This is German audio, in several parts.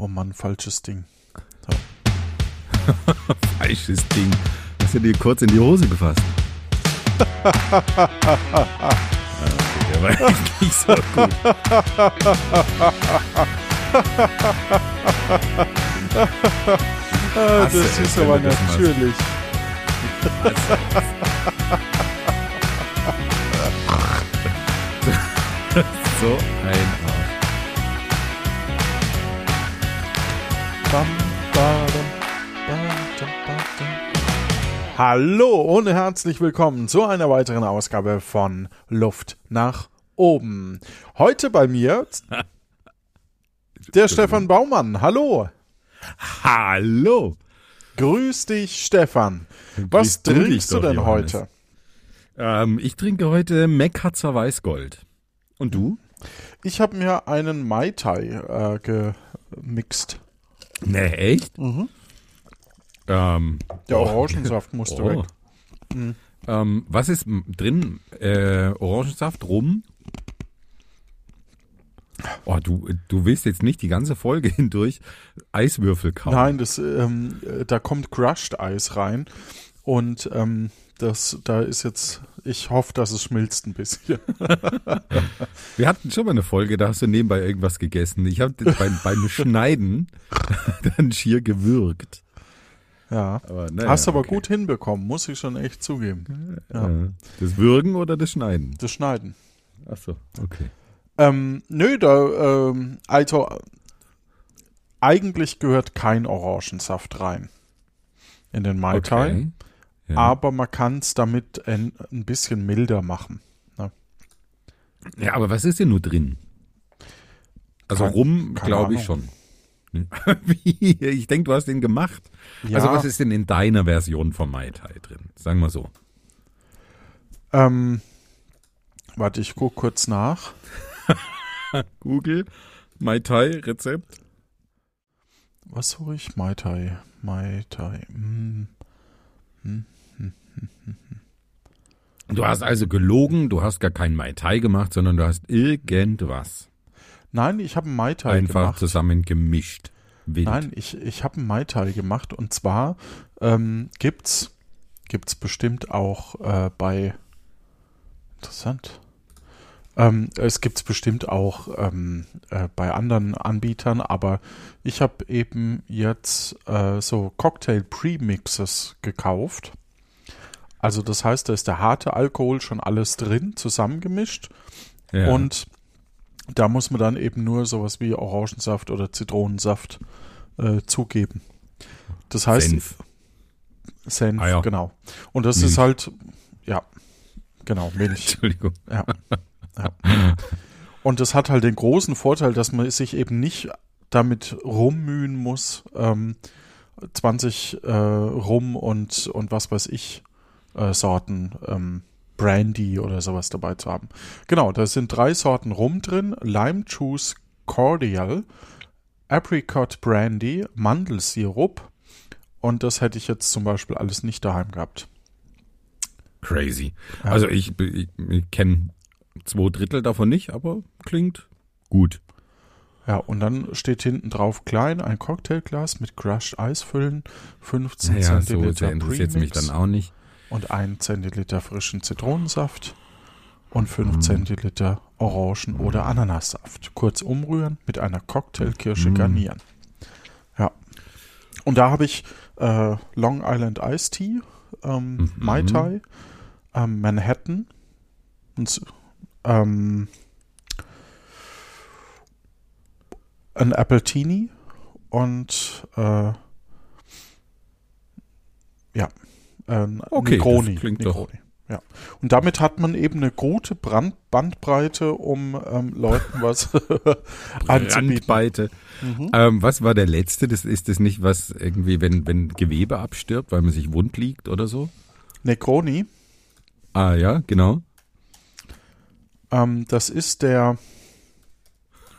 Oh Mann, falsches Ding. Falsches Ding. Hast du dir kurz in die Hose gefasst? okay, der war echt nicht so gut. Hasse das es, ist aber natürlich. So ein Bam. Hallo und herzlich willkommen zu einer weiteren Ausgabe von Luft nach oben. Heute bei mir der Stefan Baumann. Hallo. Hallo. Grüß dich, Stefan. Was Grüß du trinkst du doch, denn Johannes. heute? Ähm, ich trinke heute Mekatzer Weißgold. Und du? Ich habe mir einen Mai Tai äh, gemixt. Ne, echt? Mhm. Ähm, Der oh. Orangensaft musste Oh. weg. Mhm. Ähm, was ist drin? Äh, Orangensaft, Rum? Oh, du, du willst jetzt nicht die ganze Folge hindurch Eiswürfel kaufen. Nein, das, ähm, äh, da kommt Crushed Eis rein und ähm, das, da ist jetzt, ich hoffe, dass es schmilzt ein bisschen. Wir hatten schon mal eine Folge, da hast du nebenbei irgendwas gegessen. Ich habe beim, beim Schneiden dann schier gewürgt. Ja. Aber, naja, Hast aber okay. gut hinbekommen, muss ich schon echt zugeben. Ja. Das Würgen oder das Schneiden? Das Schneiden. Ach so, okay. Ähm, nö, da, ähm, also eigentlich gehört kein Orangensaft rein in den Mai Tai, okay. Ja. aber man kann es damit ein, ein bisschen milder machen. ja, aber was ist denn nur drin? Also Kein- Rum, glaube ich schon. Wie? Ich denke, du hast den gemacht. Ja, Also was ist denn in deiner Version vom Mai Tai drin? Sagen wir so. ähm, warte, ich guck kurz nach. Google, Mai Tai Rezept. Was suche ich? Mai Tai. Mai Tai. Hm. Du hast also gelogen, du hast gar keinen Mai Tai gemacht, sondern du hast irgendwas Nein, ich habe einen Mai Tai einfach gemacht. zusammen gemischt. Wild. Nein, ich, ich habe einen Mai Tai gemacht und zwar ähm, gibt's gibt's bestimmt auch äh, bei interessant. Ähm, es gibt's bestimmt auch ähm, äh, bei anderen Anbietern, aber ich habe eben jetzt äh, so Cocktail Premixes gekauft. Also das heißt, da ist der harte Alkohol schon alles drin, zusammengemischt. ja. Und da muss man dann eben nur sowas wie Orangensaft oder Zitronensaft äh, zugeben. Das heißt, Senf. Senf, Ah ja. genau. Und das Milch. ist halt, ja, genau, Milch. Entschuldigung. Ja. ja. Und das hat halt den großen Vorteil, dass man sich eben nicht damit rummühen muss, ähm, 20 äh, Rum und, und was weiß ich, äh, Sorten ähm, Brandy oder sowas dabei zu haben. Genau, da sind drei Sorten Rum drin: Lime Juice Cordial, Apricot Brandy, Mandelsirup. Und das hätte ich jetzt zum Beispiel alles nicht daheim gehabt. Crazy. Ja. Also ich, ich, ich kenne zwei Drittel davon nicht, aber klingt gut. Ja, und dann steht hinten drauf klein ein Cocktailglas mit Crushed Eis füllen, 15 Naja, so Zentiliter sehr interessiert mich dann auch nicht. Und 1 Zentiliter frischen Zitronensaft und 5 Mhm. Zentiliter Orangen- oder Ananassaft. Kurz umrühren, mit einer Cocktailkirsche Mhm. garnieren. Ja. Und da habe ich äh, Long Island Iced Tea, ähm, Mhm. Mai Tai, ähm, Manhattan und ähm, ein Appletini und äh, ja, ein Okay, Negroni. klingt doch- Negroni. Ja. Und damit hat man eben eine gute Brand Bandbreite, um ähm, Leuten was anzubieten. Brandbeite. Mhm. Ähm, was war der letzte? Das ist das nicht was irgendwie, wenn, wenn Gewebe abstirbt, weil man sich wund liegt oder so? Negroni, Ah ja, genau. ähm, das ist der,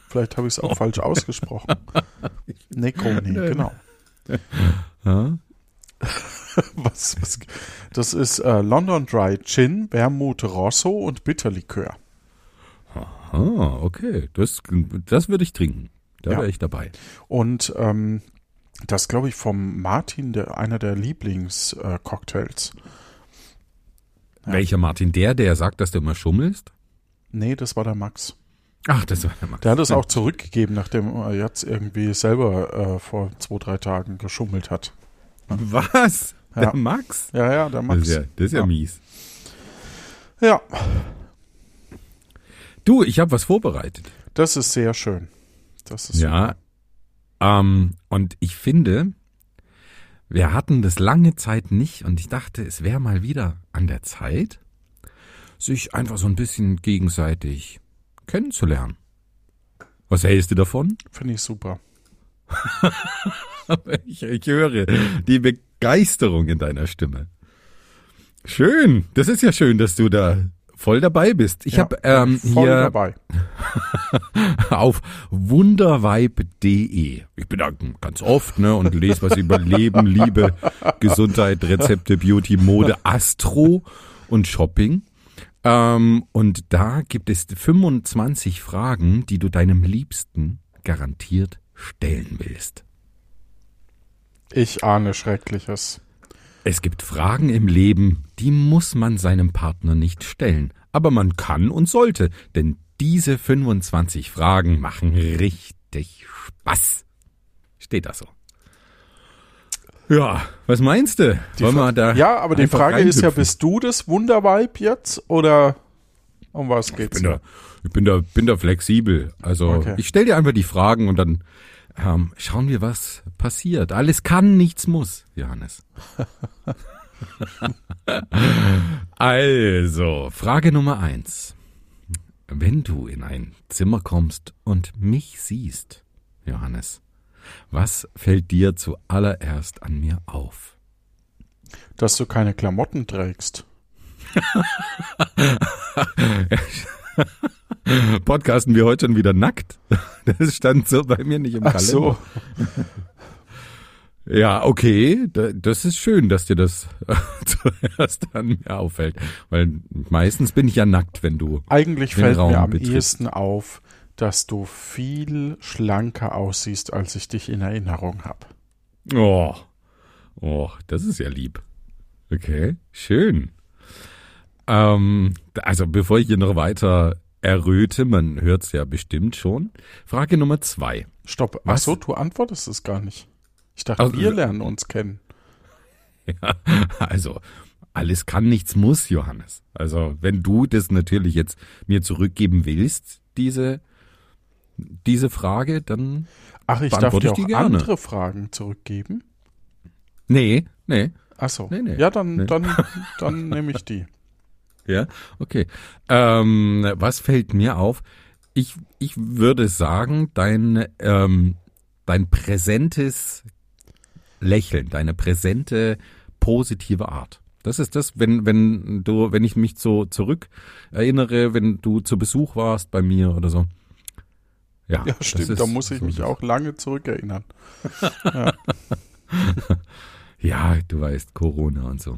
vielleicht habe ich es auch falsch ausgesprochen. Negroni, genau. Ja. Was, was, das ist äh, London Dry Gin, Vermouth Rosso und Bitterlikör. Ah, okay. Das, das würde ich trinken. Da Ja. wäre ich dabei. Und ähm, das glaube ich vom Martin, der einer der Lieblingscocktails. Äh. Ja. Welcher Martin? Der, der sagt, dass du immer schummelst? nee, das war der Max. Ach, das war der Max. Der hat es auch zurückgegeben, nachdem er jetzt irgendwie selber äh, vor zwei, drei Tagen geschummelt hat. Was? Ja. Der Max? Ja, ja, der Das Max. ist ja, das ist ja, Ja. mies. ja, Du, ich habe was vorbereitet. das ist sehr schön. Das ist Ja. Ähm, und ich finde, wir hatten das lange Zeit nicht und ich dachte, es wäre mal wieder an der Zeit, sich einfach so ein bisschen gegenseitig kennenzulernen. Was hältst du davon? Finde ich super. Ich, ich höre die Begeisterung in deiner Stimme. Schön. Das ist ja schön, dass du da voll dabei bist. Ich Ja, habe ähm, Voll hier dabei. auf wundervibe.de. Ich bin da ganz oft ne, und lese was über Leben, Liebe, Gesundheit, Rezepte, Beauty, Mode, Astro und Shopping. Ähm, und da gibt es 25 Fragen, die du deinem Liebsten garantiert stellen willst. Ich ahne Schreckliches. Es gibt Fragen im Leben, die muss man seinem Partner nicht stellen. Aber man kann und sollte, denn diese 25 Fragen machen richtig Spaß. Steht da so. Ja, was meinst du? Wollen wir da ja, aber die Frage ist ja, bist du das Wunderweib jetzt oder um was ich geht's? bin da, ich bin da, bin da flexibel. Also Okay. ich stelle dir einfach die Fragen und dann ähm, schauen wir, was passiert. Alles kann, nichts muss, Johannes. also, Frage Nummer eins. Wenn du in ein Zimmer kommst und mich siehst, Johannes, was fällt dir zuallererst an mir auf? Dass du keine Klamotten trägst. Podcasten wir heute schon wieder nackt? Das stand so bei mir nicht im Ach Kalender. so. Ja, okay, da- das ist schön, dass dir das zuerst an mir auffällt, weil meistens bin ich ja nackt, wenn du. Eigentlich Den fällt Raum mir am betritt. ehesten auf, dass du viel schlanker aussiehst, als ich dich in Erinnerung habe. Oh, oh, das ist ja lieb. Okay, schön. Ähm, also bevor ich hier noch weiter erröte, man hört's ja bestimmt schon. Frage Nummer zwei. Stopp. Ach Was? so, du antwortest es gar nicht. Ich dachte, Also- wir lernen uns kennen. Ja, also alles kann, nichts muss, Johannes. Also wenn du das natürlich jetzt mir zurückgeben willst, diese diese Frage, dann Ach, ich darf dir auch die gerne. andere Fragen zurückgeben. nee, nee, Ach so. Nee, nee. Ja, dann, Nee. dann, dann nehme ich die. Ja, okay. Ähm, was fällt mir auf? Ich ich würde sagen, dein ähm, dein präsentes Lächeln, deine präsente positive Art. Das ist das, wenn wenn du wenn ich mich so zurück erinnere, wenn du zu Besuch warst bei mir oder so. Ja, Ja, stimmt. Da muss ich so mich das- auch lange zurückerinnern. Ja, du weißt, Corona und so.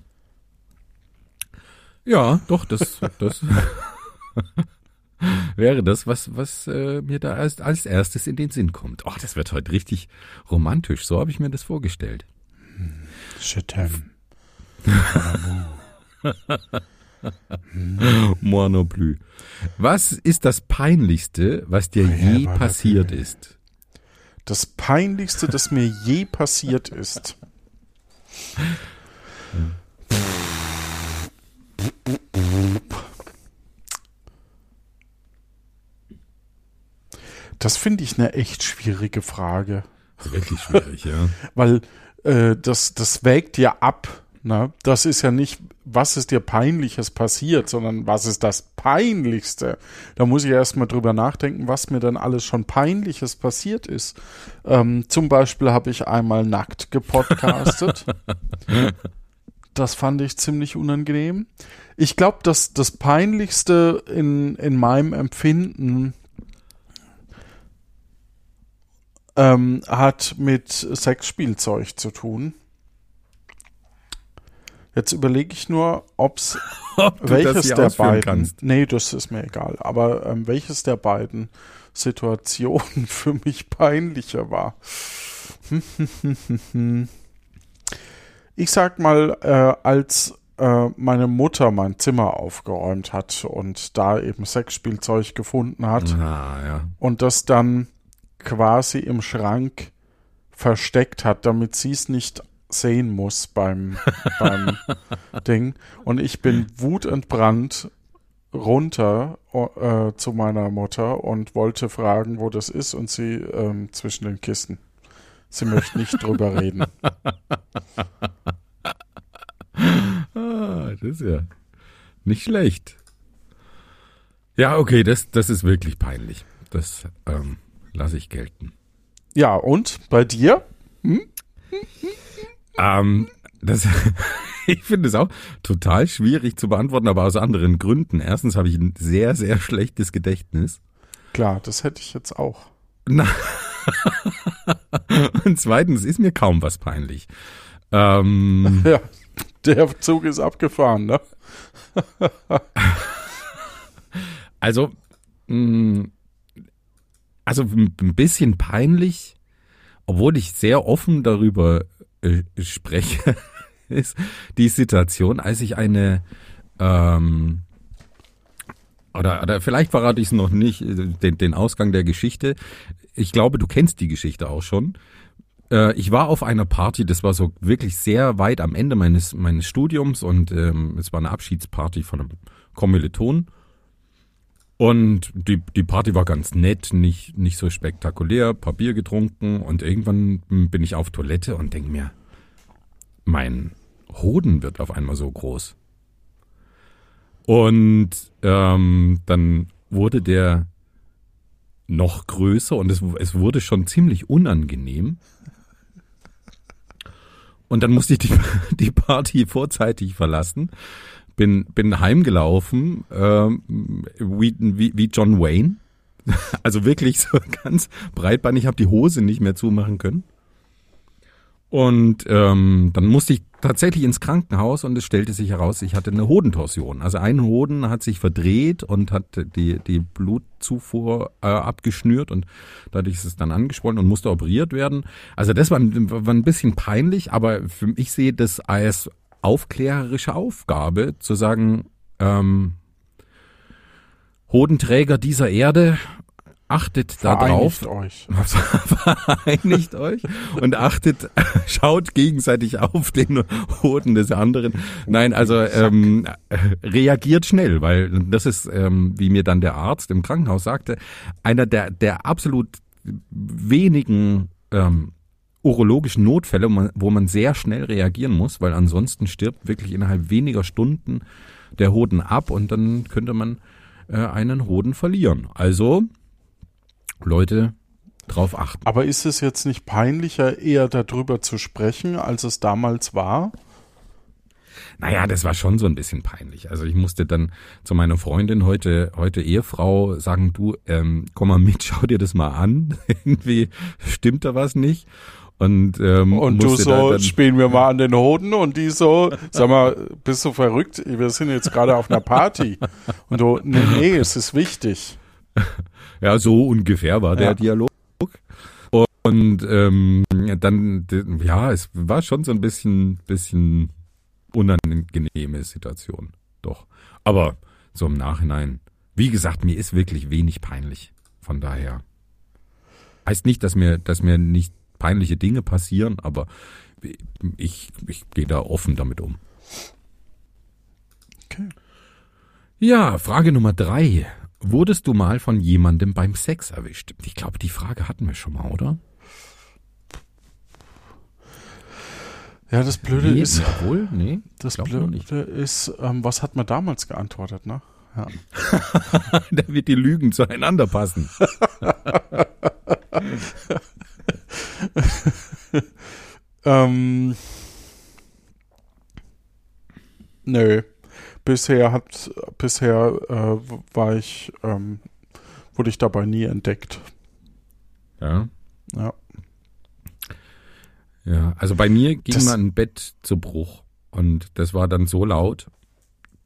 Ja, doch, das, das wäre das, was, was äh, mir da als, als erstes in den Sinn kommt. Oh, das wird heute richtig romantisch. So habe ich mir das vorgestellt. Moi non plus. Was ist das Peinlichste, was dir Ja, je war das- passiert ist? Das Peinlichste, das mir je passiert ist. Das finde ich eine echt schwierige Frage, wirklich schwierig, ja. weil äh, das, das wägt ja ab. Ne? Das ist ja nicht, was ist dir peinliches passiert, sondern was ist das Peinlichste. Da muss ich erstmal drüber nachdenken, was mir dann alles schon peinliches passiert ist. Ähm, zum Beispiel habe ich einmal nackt gepodcastet. Das fand ich ziemlich unangenehm. Ich glaube, dass das Peinlichste in, in meinem Empfinden ähm, hat mit Sexspielzeug zu tun. Jetzt überlege ich nur, ob's Ob du welches der beiden. kannst. Nee, das ist mir egal. Aber ähm, welches der beiden Situation für mich peinlicher war. Ich sag mal, äh, als äh, meine Mutter mein Zimmer aufgeräumt hat und da eben Sexspielzeug gefunden hat Ah, ja. und das dann quasi im Schrank versteckt hat, damit sie es nicht sehen muss beim, beim Ding. Und ich bin wutentbrannt runter äh, zu meiner Mutter und wollte fragen, wo das ist und sie ähm, zwischen den Kisten. Sie möchte nicht drüber reden. Ah, das ist ja nicht schlecht. Ja, okay, das, das ist wirklich peinlich. Das ähm, lasse ich gelten. Ja, und bei dir? Ähm, das, ich finde es auch total schwierig zu beantworten, aber aus anderen Gründen. Erstens habe ich ein sehr, sehr schlechtes Gedächtnis. Klar, das hätte ich jetzt auch. Na, und zweitens ist mir kaum was peinlich. Ähm, Ja, der Zug ist abgefahren, ne? also, mh, also ein bisschen peinlich, obwohl ich sehr offen darüber äh, spreche, ist die Situation, als ich eine ähm, oder, oder vielleicht verrate ich es noch nicht, äh, den, den Ausgang der Geschichte. Ich glaube, du kennst die Geschichte auch schon. Äh, ich war auf einer Party, das war so wirklich sehr weit am Ende meines, meines Studiums und ähm, es war eine Abschiedsparty von einem Kommiliton. Und die, die Party war ganz nett, nicht, nicht so spektakulär, Papier getrunken und irgendwann bin ich auf Toilette und denke mir, mein Hoden wird auf einmal so groß. Und ähm, dann wurde der noch größer und es, es wurde schon ziemlich unangenehm. Und dann musste ich die, die Party vorzeitig verlassen. Bin, bin heimgelaufen, ähm, wie, wie, wie John Wayne. Also wirklich so ganz breitbeinig. Ich habe die Hose nicht mehr zumachen können. Und ähm, dann musste ich tatsächlich ins Krankenhaus und es stellte sich heraus, ich hatte eine Hodentorsion. Also ein Hoden hat sich verdreht und hat die, die Blutzufuhr äh, abgeschnürt und dadurch ist es dann angeschwollen und musste operiert werden. Also das war, war ein bisschen peinlich, aber für, ich sehe das als aufklärerische Aufgabe, zu sagen, ähm, Hodenträger dieser Erde, achtet. Vereinigt euch. vereinigt euch und achtet, schaut gegenseitig auf den Hoden des anderen. Nein, also ähm, reagiert schnell, weil das ist, ähm, wie mir dann der Arzt im Krankenhaus sagte, einer der, der absolut wenigen ähm, urologischen Notfälle, wo man, sehr schnell reagieren muss, weil ansonsten stirbt wirklich innerhalb weniger Stunden der Hoden ab und dann könnte man äh, einen Hoden verlieren. Also Leute drauf achten. Aber ist es jetzt nicht peinlicher, eher darüber zu sprechen, als es damals war? Naja, das war schon so ein bisschen peinlich. Also ich musste dann zu meiner Freundin heute, heute Ehefrau sagen, du, ähm, komm mal mit, schau dir das mal an. Irgendwie stimmt da was nicht. Und, ähm, Und du so, spielen wir mal an den Hoden und die so, sag mal, bist du verrückt? Wir sind jetzt gerade auf einer Party. Und du, nee, nee, es ist wichtig. ja, so ungefähr war der Ja. Dialog. Und ähm, dann, ja, es war schon so ein bisschen, bisschen unangenehme Situation. Doch. Aber so im Nachhinein, wie gesagt, mir ist wirklich wenig peinlich. Von daher. Heißt nicht, dass mir, dass mir nicht peinliche Dinge passieren, aber ich, ich gehe da offen damit um. Okay. Ja, Frage Nummer drei. Wurdest du mal von jemandem beim Sex erwischt? Ich glaube, die Frage hatten wir schon mal, oder? Ja, das Blöde nee, ist, Wohl? Nee, das. Blöde ist, ähm, was hat man damals geantwortet, ne? Ja. da wird die Lügen zueinander passen. Ähm, nö. Bisher hat, bisher äh, war ich, ähm, wurde ich dabei nie entdeckt. Ja. Ja. Ja, also bei mir ging Das- mal ein Bett zu Bruch und das war dann so laut,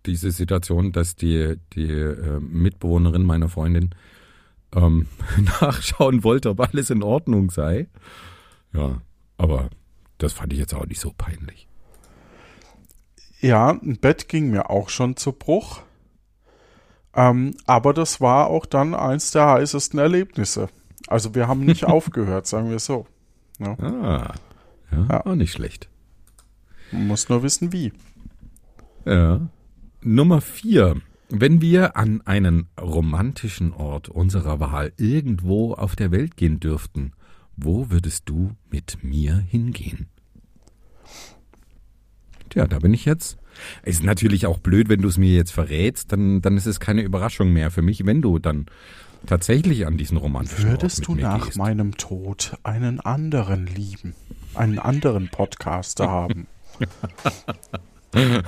diese Situation, dass die, die äh, Mitbewohnerin meiner Freundin ähm, nachschauen wollte, ob alles in Ordnung sei. Ja, aber das fand ich jetzt auch nicht so peinlich. Ja, ein Bett ging mir auch schon zu Bruch. Ähm, aber das war auch dann eins der heißesten Erlebnisse. Also wir haben nicht aufgehört, sagen wir so. Ja. Ah, ja, Ja. auch nicht schlecht. Man muss nur wissen, wie. Ja. Nummer vier. Wenn wir an einen romantischen Ort unserer Wahl irgendwo auf der Welt gehen dürften, wo würdest du mit mir hingehen? Tja, da bin ich jetzt. Ist natürlich auch blöd, wenn du es mir jetzt verrätst, dann, dann ist es keine Überraschung mehr für mich, wenn du dann tatsächlich an diesen romantischen Würdest du nach gehst. meinem Tod einen anderen lieben? Einen anderen Podcaster haben?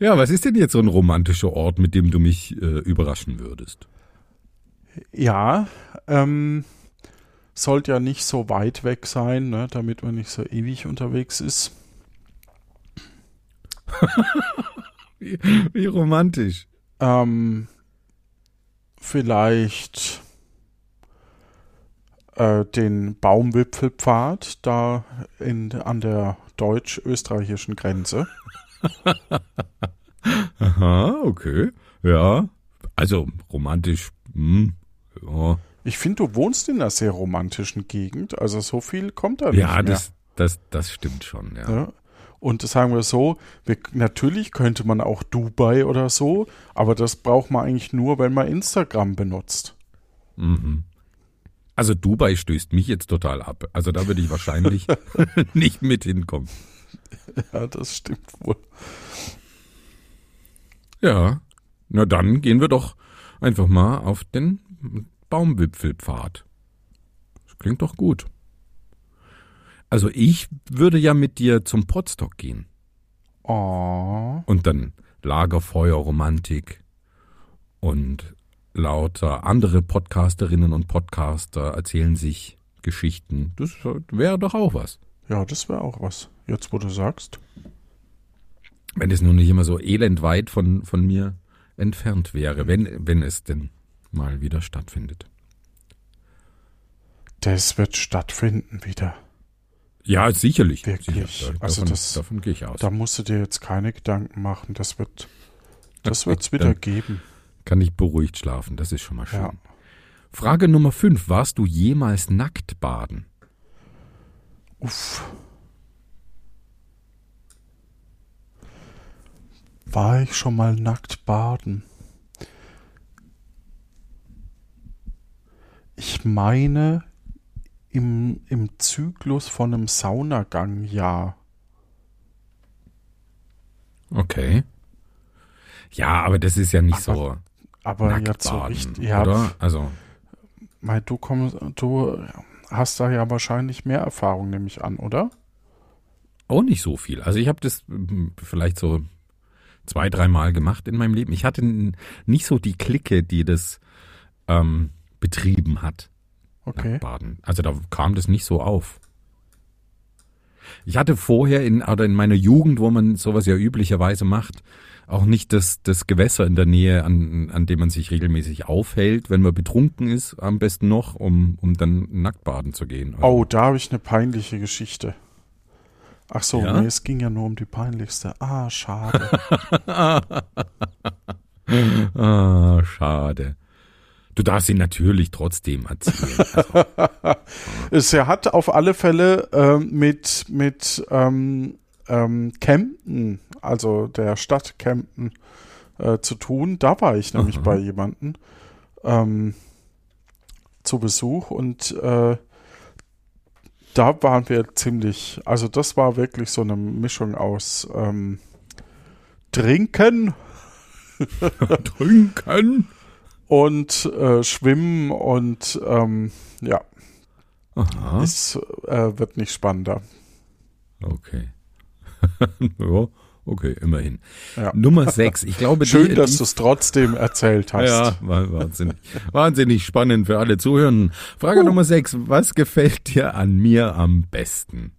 Ja, was ist denn jetzt so ein romantischer Ort, mit dem du mich äh, überraschen würdest? Ja, ähm, sollte ja nicht so weit weg sein, ne, damit man nicht so ewig unterwegs ist. Wie, wie romantisch. Ähm, vielleicht äh, den Baumwipfelpfad da in, an der deutsch-österreichischen Grenze. Aha, okay. Ja. Also romantisch. Hm, ja, Ich finde, du wohnst in einer sehr romantischen Gegend, also so viel kommt da nicht ja mehr. das, das, das stimmt schon, ja. Ja. Und sagen wir so, wir, natürlich könnte man auch Dubai oder so, aber das braucht man eigentlich nur, wenn man Instagram benutzt. Mhm. Also Dubai stößt mich jetzt total ab. Also da würde ich wahrscheinlich nicht mit hinkommen. Ja, das stimmt wohl. Ja. Na dann gehen wir doch einfach mal auf den Baumwipfelpfad. Das klingt doch gut. Also ich würde ja mit dir zum Potstock gehen. Oh, Und dann Lagerfeuerromantik und lauter andere Podcasterinnen und Podcaster erzählen sich Geschichten. Das wäre doch auch was. ja, das wäre auch was. Jetzt, wo du sagst. Wenn es nur nicht immer so elendweit von, von mir entfernt wäre, wenn, wenn es denn mal wieder stattfindet. Das wird stattfinden wieder. Ja, sicherlich. Wirklich? Sicher. Da- Also davon, das- davon gehe ich aus. Da musst du dir jetzt keine Gedanken machen. Das wird, das wird's Dann wieder geben. Kann ich beruhigt schlafen, das ist schon mal schön. Ja. Frage Nummer 5. Warst du jemals nackt baden? Uff. War ich schon mal nackt baden? Ich meine, im, im Zyklus von einem Saunagang, ja. Okay. Ja, aber das ist ja nicht Aber so Aber nackt jetzt so richtig, ja, oder? Also, Mei, du kommst, du hast da ja wahrscheinlich mehr Erfahrung, nehme ich an, oder? auch nicht so viel. Also ich habe das mm, vielleicht so zwei, dreimal gemacht in meinem Leben. Ich hatte nicht so die Clique, die das ähm, betrieben hat. Okay. Nacktbaden. Also da kam das nicht so auf. Ich hatte vorher in, oder in meiner Jugend, wo man sowas ja üblicherweise macht, auch nicht das, das Gewässer in der Nähe, an, an dem man sich regelmäßig aufhält, wenn man betrunken ist, am besten noch, um, um dann nackt baden zu gehen. Also, Oh, da habe ich eine peinliche Geschichte. Ach so, Ja? nee, es ging ja nur um die peinlichste. Ah, schade. Ah, schade. Du darfst ihn natürlich trotzdem erzählen. Also, es er hat auf alle Fälle ähm, mit, mit ähm, ähm, Kempten, also der Stadt Kempten, äh, zu tun. Da war ich nämlich Aha. bei jemandem ähm, zu Besuch und äh, da waren wir ziemlich, also das war wirklich so eine Mischung aus ähm, Trinken trinken. Und äh, Schwimmen und ähm, ja, Aha, es äh, wird nicht spannender. okay. ja, okay, immerhin. Ja. Nummer sechs. Ich glaube, Schön, die, dass du es trotzdem erzählt hast. Ja, war wahnsinnig, wahnsinnig spannend für alle Zuhörenden. Frage Nummer sechs. Was gefällt dir an mir am besten?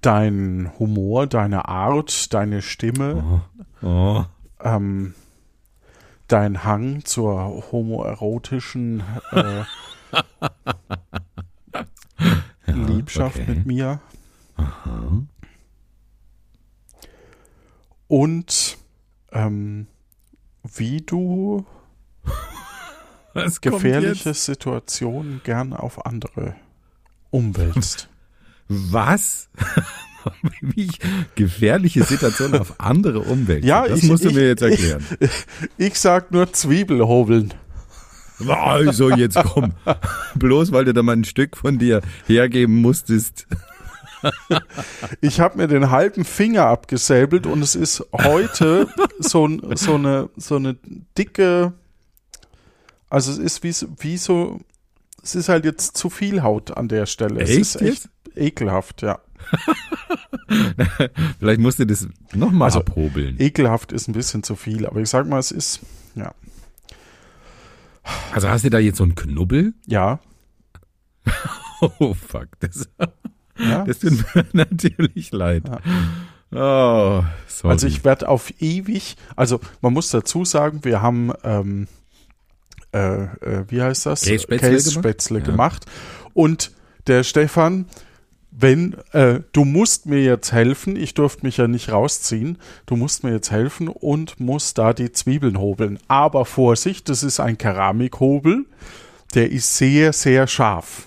Dein Humor, deine Art, deine Stimme, Oh, oh. ähm, dein Hang zur homoerotischen äh, Liebschaft okay. mit mir. Und ähm, wie du gefährliche? Situationen gern auf andere umwälzt. Was? Wie ich gefährliche Situationen auf andere Umwelt. Ja, das ich- musst du ich- mir jetzt erklären. Ich sag nur Zwiebelhobeln. Also jetzt komm. Bloß weil du da mal ein Stück von dir hergeben musstest. Ich habe mir den halben Finger abgesäbelt und es ist heute so, so, eine, so eine dicke, also es ist wie, so- wie so, es ist halt jetzt zu viel Haut an der Stelle. Es Echt ist echt ekelhaft, ja. Vielleicht musst du das nochmal Also, abhobeln. Ekelhaft ist ein bisschen zu viel, aber ich sag mal, es ist, ja. Also hast du da jetzt so einen Knubbel? Ja, Oh fuck, das, ja. das tut mir natürlich leid. Oh, sorry. Also ich werde auf ewig, also man muss dazu sagen, wir haben, ähm, äh, äh, wie heißt das? Kässpätzle Kässpätzle gemacht? gemacht. Und der Stefan, wenn, äh, du musst mir jetzt helfen, ich durfte mich ja nicht rausziehen, du musst mir jetzt helfen und musst da die Zwiebeln hobeln. Aber Vorsicht, das ist ein Keramikhobel, der ist sehr, sehr scharf.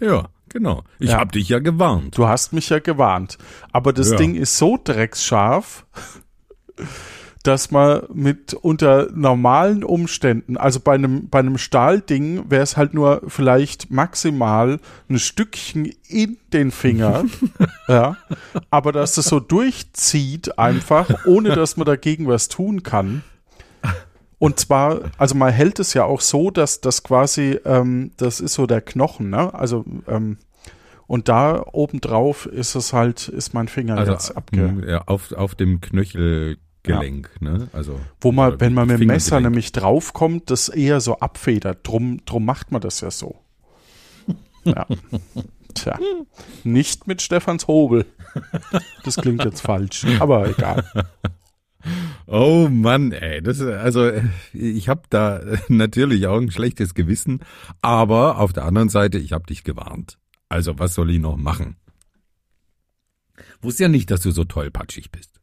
ja, genau. Ich Ja. hab dich ja gewarnt. Du hast mich ja gewarnt. Aber das Ja. Ding ist so drecksscharf, dass man mit unter normalen Umständen, also bei einem, bei einem Stahlding wäre es halt nur vielleicht maximal ein Stückchen in den Finger, ja, aber dass das so durchzieht einfach, ohne dass man dagegen was tun kann. Und zwar, also man hält es ja auch so, dass das quasi, ähm, das ist so der Knochen, ne? Also, ähm, und da obendrauf ist es halt, ist mein Finger Also jetzt abge. ja, auf, auf dem Knöchelgelenk, ne? Also Wo man, wenn man mit dem Messer nämlich draufkommt, das eher so abfedert. Drum, drum macht man das ja so. Ja. Tja. Nicht mit Stefans Hobel. Das klingt jetzt falsch, aber egal. Oh Mann, ey, das ist, also ich habe da natürlich auch ein schlechtes Gewissen, aber auf der anderen Seite, ich habe dich gewarnt. Also was soll ich noch machen? Wusste ja nicht, dass du so tollpatschig bist.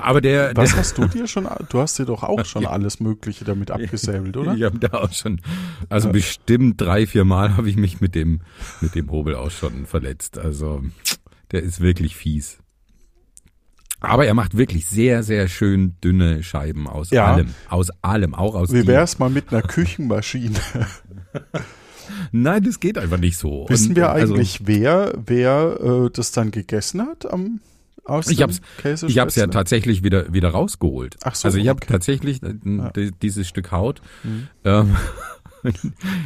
Aber der, Was der hast du dir schon, du hast dir doch auch schon alles Mögliche damit abgesäbelt, oder? ich habe da auch schon, also bestimmt drei, vier Mal habe ich mich mit dem mit dem Hobel auch schon verletzt. Also der ist wirklich fies. Aber er macht wirklich sehr, sehr schön dünne Scheiben aus Ja. allem. Aus allem, auch aus Wie wär's mal mit einer Küchenmaschine? Nein, das geht einfach nicht so. Wissen Und, wir also, eigentlich, wer, wer äh, das dann gegessen hat am aus Ich hab's- Ich habe es ja Käsespätzle? tatsächlich wieder wieder rausgeholt. Ach so, also ich habe okay. tatsächlich äh, di- dieses Stück Haut Mhm. ähm,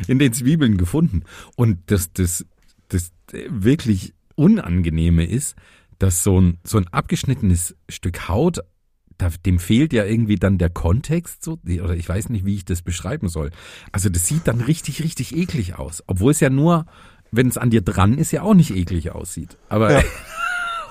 in den Zwiebeln gefunden. Und das das das wirklich unangenehme ist, dass so ein so ein abgeschnittenes Stück Haut da, dem fehlt ja irgendwie dann der Kontext so oder ich weiß nicht, wie ich das beschreiben soll. Also das sieht dann richtig richtig eklig aus, obwohl es ja nur wenn es an dir dran ist, ja auch nicht eklig aussieht. Aber, Ja.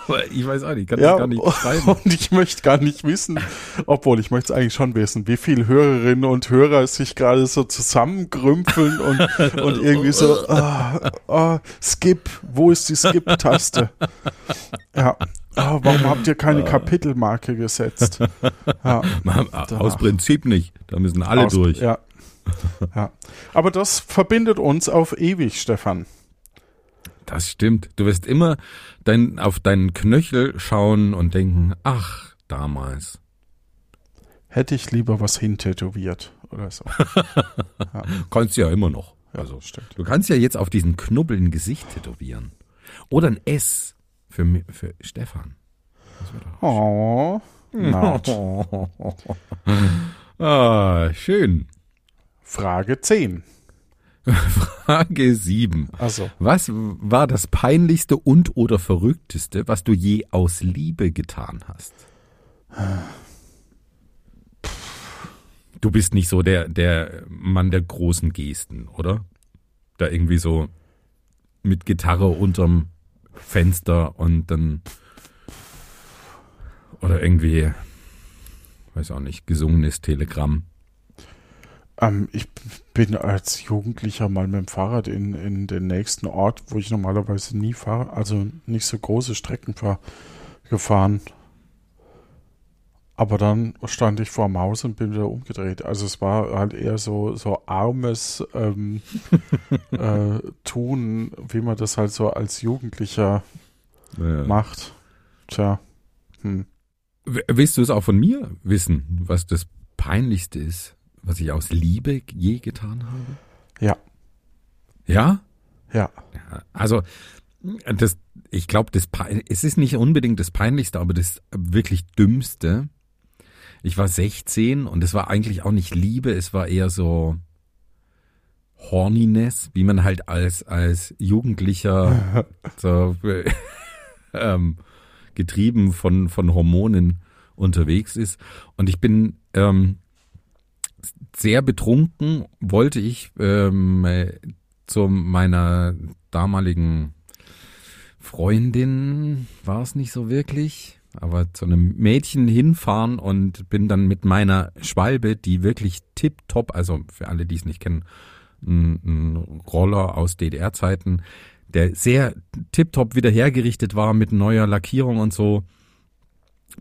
aber ich weiß auch nicht, kann Ja, gar nicht beschreiben. und ich möchte gar nicht wissen, obwohl ich möchte es eigentlich schon wissen, wie viele Hörerinnen und Hörer sich gerade so zusammengrümpeln und, und irgendwie so, ah, ah, Skip, wo ist die Skip-Taste? Ja, ah, warum habt ihr keine Kapitelmarke gesetzt? Ja, Aus Prinzip nicht. Da müssen alle aus- durch. Ja. ja. Aber das verbindet uns auf ewig, Stefan. Das stimmt. Du wirst immer dein, auf deinen Knöchel schauen und denken, ach, damals. Hätte ich lieber was hintätowiert oder so. Kannst du ja immer noch. Ja, Also, stimmt. du kannst ja jetzt auf diesen Knubbel ein Gesicht tätowieren. Oder ein S für, für Stefan. Oh, Naht. ah, schön. Frage 10. Frage 7. Also, Was war das peinlichste und oder verrückteste, was du je aus Liebe getan hast? Du bist nicht so der, der Mann der großen Gesten, oder? Da irgendwie so mit Gitarre unterm Fenster und dann oder irgendwie, weiß auch nicht, gesungenes Telegramm. Ähm, ich bin als Jugendlicher mal mit dem Fahrrad in, in den nächsten Ort, wo ich normalerweise nie fahre, also nicht so große Strecken fahr, gefahren. Aber dann stand ich vor dem Haus und bin wieder umgedreht. Also es war halt eher so, so armes ähm, äh, Tun, wie man das halt so als Jugendlicher Ja. macht. Tja. Hm. Willst du es auch von mir wissen, was das Peinlichste ist, was ich aus Liebe je getan habe? Ja, Ja? ja. Also, das, ich glaube, das, es ist nicht unbedingt das Peinlichste, aber das wirklich Dümmste. Ich war 16 und es war eigentlich auch nicht Liebe, es war eher so Horniness, wie man halt als, als Jugendlicher so, ähm, getrieben von, von Hormonen unterwegs ist. Und ich bin ähm, sehr betrunken, wollte ich ähm, äh, zu meiner damaligen Freundin, war es nicht so wirklich, aber zu einem Mädchen hinfahren und bin dann mit meiner Schwalbe, die wirklich tipptopp, also für alle, die es nicht kennen, ein, ein Roller aus DDR-Zeiten, der sehr tipptopp wieder hergerichtet war mit neuer Lackierung und so,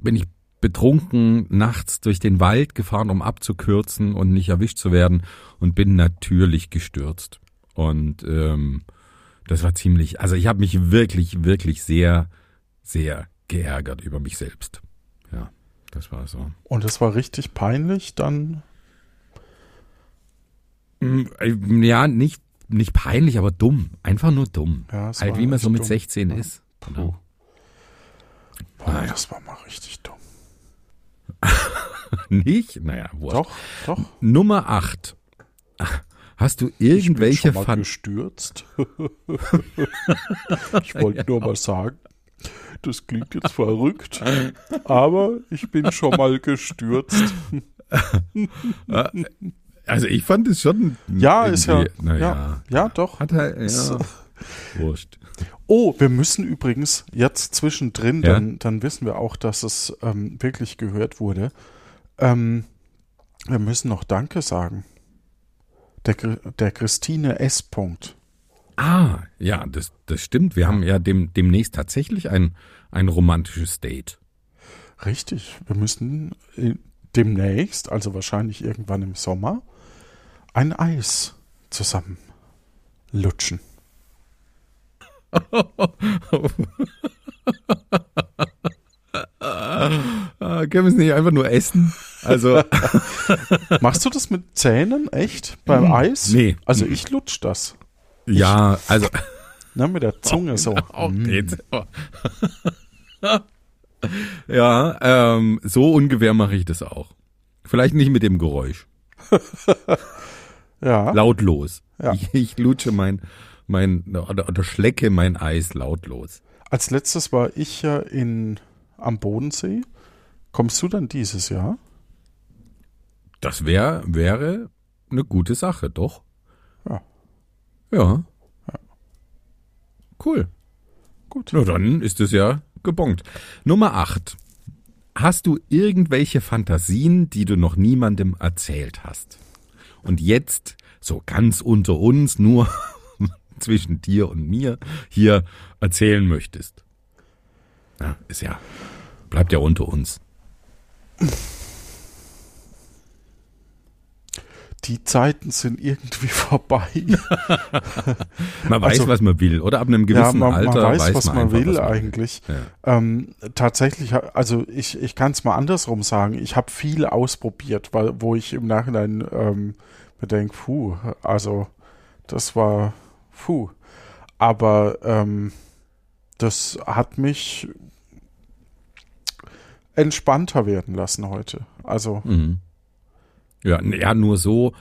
bin ich betrunken nachts durch den Wald gefahren, um abzukürzen und nicht erwischt zu werden und bin natürlich gestürzt. Und ähm, das war ziemlich, also ich habe mich wirklich, wirklich sehr, sehr geärgert über mich selbst. Ja, das war so. Und es war richtig peinlich dann. Mm, äh, Ja, nicht, nicht peinlich, aber dumm. Einfach nur dumm. Ja, halt wie man so mit dumm. 16 Ja. ist. Genau. Boah, Naja. das war mal richtig dumm. Nicht? Naja, wurscht. Doch, doch. Nummer 8. Hast du Ich bin irgendwelche schon mal gestürzt. ich wollte nur mal sagen, das klingt jetzt verrückt, aber ich bin schon mal gestürzt. Also ich fand es schon. Ja, ist ja, Naja. ja, ja, doch. Hat er, ja. Wurscht. Oh, wir müssen übrigens jetzt zwischendrin, Ja? dann, dann wissen wir auch, dass es ähm, wirklich gehört wurde. Ähm, wir müssen noch Danke sagen. Der, der Christine S. Punkt. Ah, ja, das, das stimmt. Wir haben ja dem, demnächst tatsächlich ein, ein romantisches Date. Richtig. Wir müssen äh, demnächst, also wahrscheinlich irgendwann im Sommer, ein Eis zusammen lutschen. Ah, können wir es nicht einfach nur essen? Also, Machst du das mit Zähnen echt beim Eis? Hm. nee. Also ich lutsch das. ja, also. Ne, mit der Zunge so. Auch geht's. ja, ähm, so ungefähr mache ich das auch. Vielleicht nicht mit dem Geräusch. Ja. Lautlos. Ja. Ich, ich lutsche mein, mein, oder, oder schlecke mein Eis lautlos. Als letztes war ich ja in, am Bodensee. Kommst du dann dieses Jahr? Das wär, wäre eine gute Sache, doch? Ja. Ja. Cool. Gut. Na, dann ist es ja gebongt. Nummer 8. Hast du irgendwelche Fantasien, die du noch niemandem erzählt hast? Und jetzt, so ganz unter uns, nur zwischen dir und mir, hier erzählen möchtest? Ja, ist ja, bleibt ja unter uns. Die Zeiten sind irgendwie vorbei. Man weiß, Also- was man will, oder? Ab einem ja, gewissen man, Alter man weiß, was man einfach, will was man eigentlich. Ja. Ähm, tatsächlich, also ich, ich kann es mal andersrum sagen. Ich habe viel ausprobiert, weil, wo ich im Nachhinein ähm, mir denke, puh, also das war, puh. Aber ähm, das hat mich entspannter werden lassen heute. Also Mhm. Ja, ja, nur so.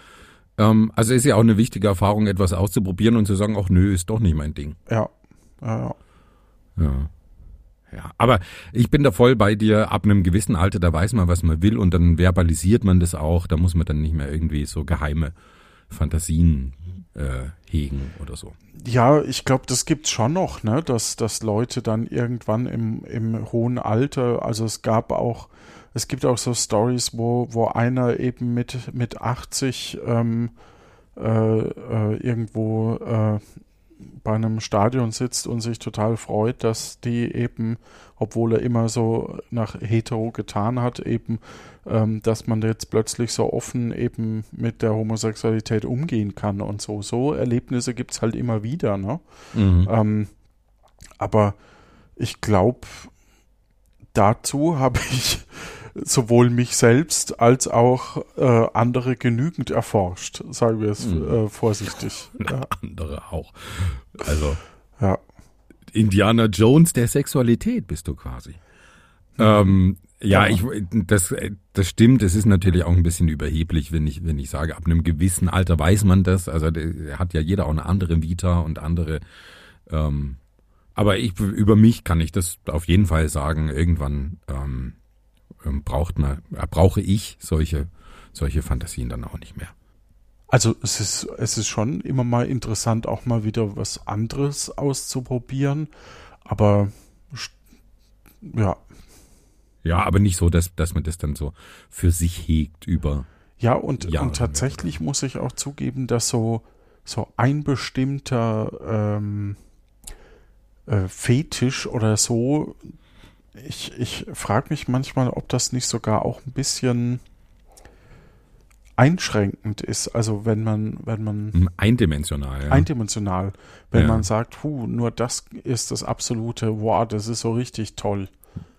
Ähm, also ist ja auch eine wichtige Erfahrung, etwas auszuprobieren und zu sagen, ach nö, ist doch nicht mein Ding. ja, ja, ja. Ja. Ja, aber ich bin da voll bei dir. Ab einem gewissen Alter, da weiß man, was man will und dann verbalisiert man das auch. Da muss man dann nicht mehr irgendwie so geheime Fantasien äh, hegen oder so. Ja, ich glaube, das gibt's schon noch, ne, dass, dass Leute dann irgendwann im, im hohen Alter, also es gab auch, es gibt auch so Stories, wo, wo einer eben mit, mit 80 ähm, äh, äh, irgendwo äh, bei einem Stadion sitzt und sich total freut, dass die eben, obwohl er immer so nach hetero getan hat, eben, ähm, dass man jetzt plötzlich so offen eben mit der Homosexualität umgehen kann und so. So Erlebnisse gibt es halt immer wieder, ne? Mhm. Ähm, aber ich glaube, dazu habe ich sowohl mich selbst als auch äh, andere genügend erforscht, sagen wir es mhm. äh, vorsichtig. Ja. Andere auch. Also ja. Indiana Jones der Sexualität bist du quasi. Ähm, ja, ich, das, das stimmt. Es ist natürlich auch ein bisschen überheblich, wenn ich, wenn ich sage, ab einem gewissen Alter weiß man das. Also hat ja jeder auch eine andere Vita und andere. Ähm, aber ich, über mich kann ich das auf jeden Fall sagen. Irgendwann ähm, ähm, braucht man, brauche ich solche, solche Fantasien dann auch nicht mehr. Also es ist, es ist schon immer mal interessant, auch mal wieder was anderes auszuprobieren. Aber ja. Ja, aber nicht so, dass, dass man das dann so für sich hegt über. Ja, und, Jahre und tatsächlich muss ich auch zugeben, dass so, so ein bestimmter ähm, äh, Fetisch oder so, ich, ich frage mich manchmal, ob das nicht sogar auch ein bisschen einschränkend ist. Also wenn man, wenn man hm, eindimensional, ja. eindimensional, wenn ja. man sagt, puh, nur das ist das absolute, wow, das ist so richtig toll.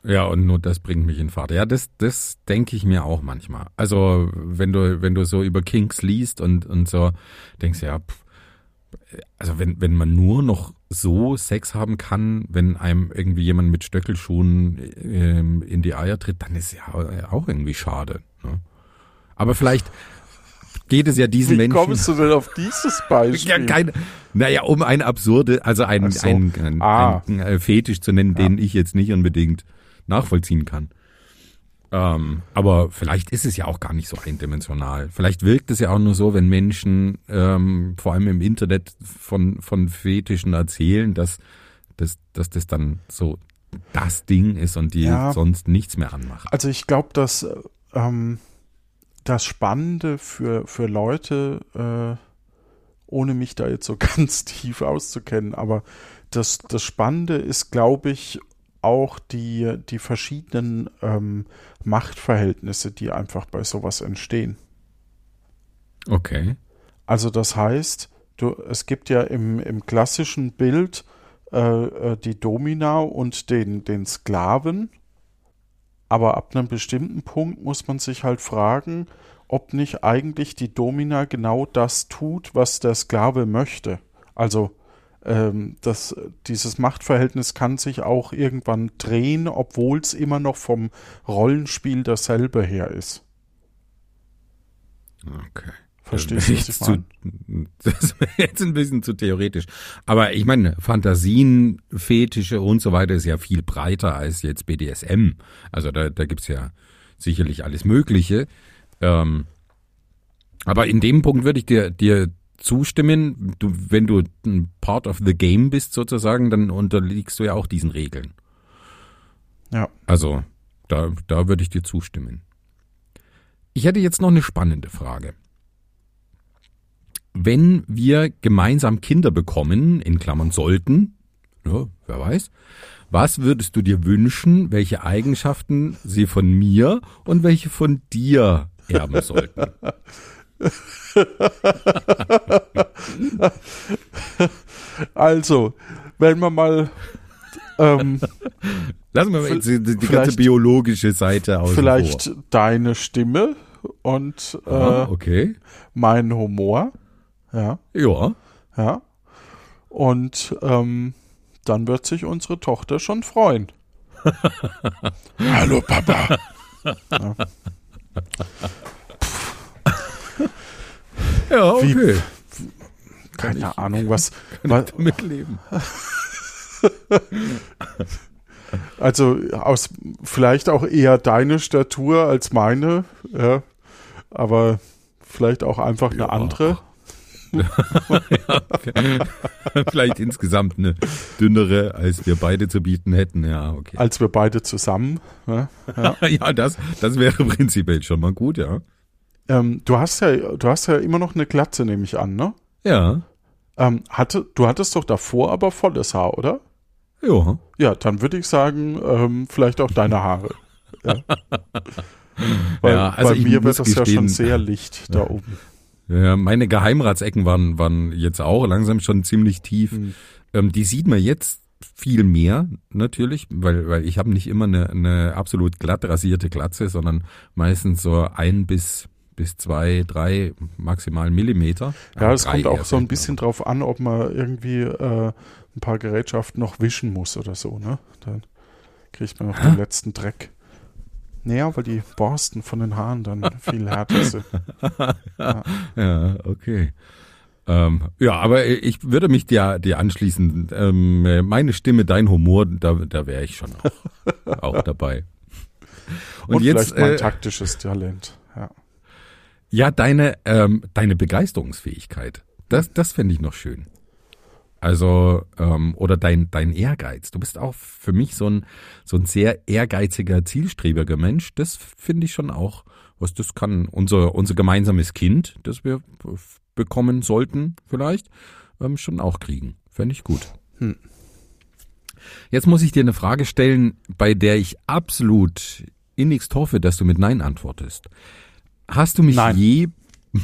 Ja, und nur das bringt mich in Fahrt. Ja, das, das denke ich mir auch manchmal. Also wenn du, wenn du so über Kings liest und, und so, denkst du ja, pff, also wenn, wenn man nur noch so Sex haben kann, wenn einem irgendwie jemand mit Stöckelschuhen ähm, in die Eier tritt, dann ist ja auch irgendwie schade. Aber vielleicht geht es ja diesen Wie Menschen. Wie kommst du denn auf dieses Beispiel? ja, keine, naja, um ein absurde, also ein, so. ein, ein, ah. ein, ein Fetisch zu nennen, ja. den ich jetzt nicht unbedingt nachvollziehen kann. Ähm, aber vielleicht ist es ja auch gar nicht so eindimensional. Vielleicht wirkt es ja auch nur so, wenn Menschen ähm, vor allem im Internet von, von Fetischen erzählen, dass, dass, dass das dann so das Ding ist und die ja, sonst nichts mehr anmachen. Also ich glaube, dass ähm, das Spannende für, für Leute, äh, ohne mich da jetzt so ganz tief auszukennen, aber das, das Spannende ist, glaube ich, auch die, die verschiedenen ähm, Machtverhältnisse, die einfach bei sowas entstehen. Okay. Also das heißt, du, es gibt ja im, im klassischen Bild äh, äh, die Domina und den, den Sklaven, aber ab einem bestimmten Punkt muss man sich halt fragen, ob nicht eigentlich die Domina genau das tut, was der Sklave möchte. Also ähm, das, dieses Machtverhältnis kann sich auch irgendwann drehen, obwohl es immer noch vom Rollenspiel dasselbe her ist. Okay. Verstehst du, was ich zu, Das wäre jetzt ein bisschen zu theoretisch. Aber ich meine, Fantasien, Fetische und so weiter ist ja viel breiter als jetzt BDSM. Also da, da gibt's ja sicherlich alles Mögliche. Ähm, aber in dem Punkt würde ich dir, dir zustimmen. Du, wenn du ein Part of the Game bist sozusagen, dann unterliegst du ja auch diesen Regeln. Ja. Also, da, da würde ich dir zustimmen. Ich hätte jetzt noch eine spannende Frage. Wenn wir gemeinsam Kinder bekommen, in Klammern sollten, ja, wer weiß, was würdest du dir wünschen, welche Eigenschaften sie von mir und welche von dir erben sollten? also, wenn man mal. Ähm, Lassen wir mal die, die ganze biologische Seite aus. Vielleicht vor. deine Stimme und äh, ah, okay. mein Humor. Ja. Ja. Ja. Und ähm, dann wird sich unsere Tochter schon freuen. Hallo Papa. Ja. Ja, okay. Wie, keine ich, Ahnung, was. was damit leben. also aus vielleicht auch eher deine Statur als meine, ja. Aber vielleicht auch einfach eine ja. andere. ja, okay. Vielleicht insgesamt eine dünnere, als wir beide zu bieten hätten. Ja, okay. Als wir beide zusammen. Ja, ja. ja das, das wäre prinzipiell schon mal gut, ja. Ähm, du hast ja, du hast ja immer noch eine Glatze, nehme ich an, ne? Ja. Ähm, hatte, du hattest doch davor aber volles Haar, oder? Ja. Ja, dann würde ich sagen, ähm, vielleicht auch deine Haare. Ja. Weil, Ja, also bei mir wird das ja gestehen- schon sehr licht da oben. Ja, meine Geheimratsecken waren, waren jetzt auch langsam schon ziemlich tief. Hm. Ähm, die sieht man jetzt viel mehr natürlich, weil, weil ich habe nicht immer eine, eine absolut glatt rasierte Glatze, sondern meistens so ein bis bis zwei, drei maximal Millimeter. Ja, Ah, es kommt auch so ein bisschen drauf an, ob man irgendwie äh, ein paar Gerätschaften noch wischen muss oder so, ne? Dann kriegt man noch den letzten Dreck. Naja, weil die Borsten von den Haaren dann viel härter sind. aber- Ja, okay. Ähm, ja, aber ich würde mich dir, dir anschließen. Ähm, meine Stimme, dein Humor, da, da wäre ich schon auch, auch dabei. Und, jetzt, vielleicht mein äh, taktisches Talent. Ja. Ja, deine, ähm, deine Begeisterungsfähigkeit. Das, das fände ich noch schön. Also, ähm, oder dein, dein Ehrgeiz. Du bist auch für mich so ein, so ein sehr ehrgeiziger, zielstrebiger Mensch. Das finde ich schon auch, was das kann unser, unser gemeinsames Kind, das wir bekommen sollten, vielleicht, ähm, schon auch kriegen. Fände ich gut. Hm. Jetzt muss ich dir eine Frage stellen, bei der ich absolut innigst hoffe, dass du mit Nein antwortest. Hast du mich Nein. je.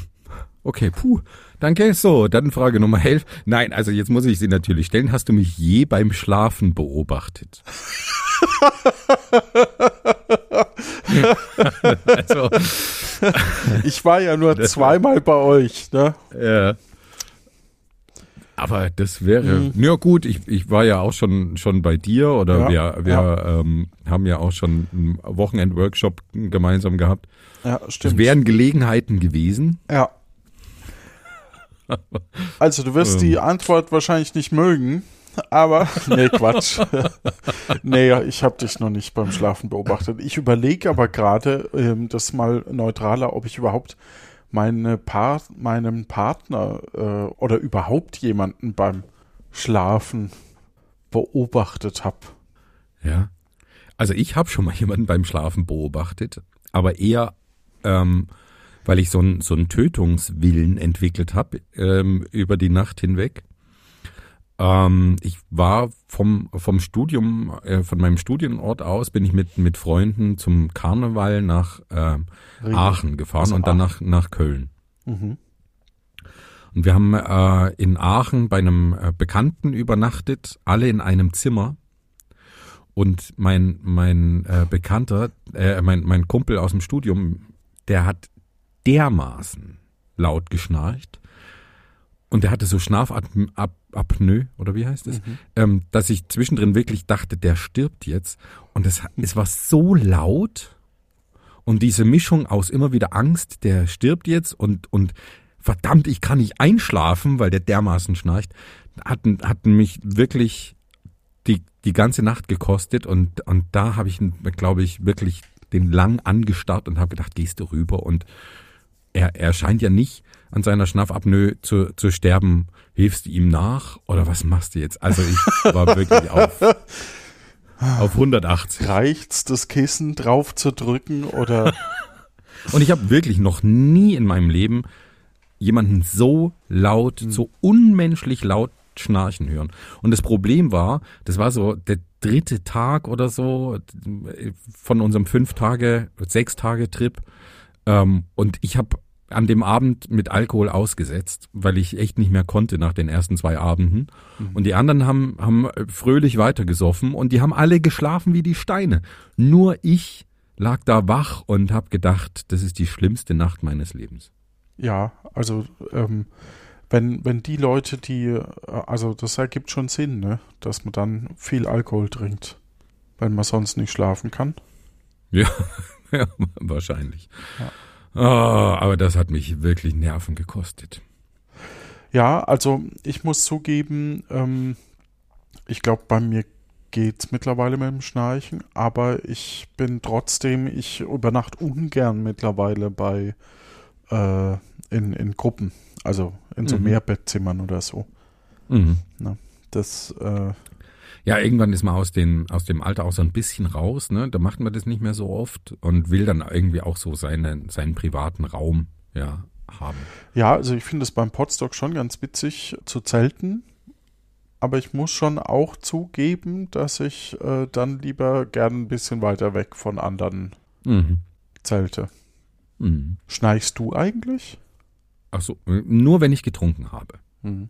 Okay, puh. Danke. So, dann Frage Nummer 11. Nein, also jetzt muss ich sie natürlich stellen. Hast du mich je beim Schlafen beobachtet? also, Ich war ja nur zweimal bei euch, ne? ja. Aber das wäre, ja gut, ich, ich war ja auch schon, schon bei dir oder Ja, wir, wir Ähm, haben ja auch schon einen Wochenend-Workshop gemeinsam gehabt. Ja, Das stimmt. wären Gelegenheiten gewesen. Ja. Also du wirst die Antwort wahrscheinlich nicht mögen, aber nee, Quatsch. nee, ich habe dich noch nicht beim Schlafen beobachtet. Ich überlege aber gerade, ähm, das mal neutraler, ob ich überhaupt meine Par meinen Partner äh, oder überhaupt jemanden beim Schlafen beobachtet habe. Ja. Also ich habe schon mal jemanden beim Schlafen beobachtet, aber eher, ähm, weil ich so einen so einen Tötungswillen entwickelt habe ähm, über die Nacht hinweg. Ähm, ich war vom vom Studium, äh, von meinem Studienort aus, bin ich mit mit Freunden zum Karneval nach Regel. Aachen gefahren Also und dann nach nach Köln. Mhm. Und wir haben äh, in Aachen bei einem äh, Bekannten übernachtet, alle in einem Zimmer. Und mein mein äh, Bekannter, äh, mein mein Kumpel aus dem Studium, der hat dermaßen laut geschnarcht. Und der hatte so Schlafapnoe oder wie heißt es, ähm, dass ich zwischendrin wirklich dachte, der stirbt jetzt. Und es, es war so laut. Und diese Mischung aus immer wieder Angst, der stirbt jetzt und und verdammt, ich kann nicht einschlafen, weil der dermaßen schnarcht, hatten hatten mich wirklich die die ganze Nacht gekostet. Und und da habe ich, glaube ich, wirklich den lang angestarrt und habe gedacht, gehst du rüber? Und er, er scheint ja nicht an seiner Schnappapnoe zu, zu sterben. Hilfst du ihm nach oder was machst du jetzt? Also ich war wirklich auf, auf 180. Reicht's, das Kissen drauf zu drücken oder Und ich habe wirklich noch nie in meinem Leben jemanden so laut, so unmenschlich laut schnarchen hören. Und das Problem war, das war so der dritte Tag oder so von unserem fünf Tage, sechs Tage Trip. Ähm, und ich habe an dem Abend mit Alkohol ausgesetzt, weil ich echt nicht mehr konnte nach den ersten zwei Abenden. Und die anderen haben, haben fröhlich weitergesoffen und die haben alle geschlafen wie die Steine. Nur ich lag da wach und habe gedacht, das ist die schlimmste Nacht meines Lebens. Ja, also ähm, wenn, wenn die Leute, die, äh, also das ergibt schon Sinn, ne? dass man dann viel Alkohol trinkt, wenn man sonst nicht schlafen kann. Ja, ja wahrscheinlich. Ah, aber das hat mich wirklich Nerven gekostet. Ja, also ich muss zugeben, ähm, ich glaube, bei mir geht's mittlerweile mit dem Schnarchen, aber ich bin trotzdem, ich übernachte ungern mittlerweile bei äh, in, in Gruppen, also in so Mhm. Mehrbettzimmern oder so. Mhm. Das, äh, Ja, irgendwann ist man aus, den, aus dem Alter auch so ein bisschen raus, ne? Da macht man das nicht mehr so oft und will dann irgendwie auch so seine, seinen privaten Raum ja, haben. ja, also ich finde es beim Podstock schon ganz witzig zu zelten. Aber ich muss schon auch zugeben, dass ich äh, dann lieber gern ein bisschen weiter weg von anderen Mhm. zelte. Mhm. Schnarchst du eigentlich? Ach so, nur wenn ich getrunken habe. Mhm.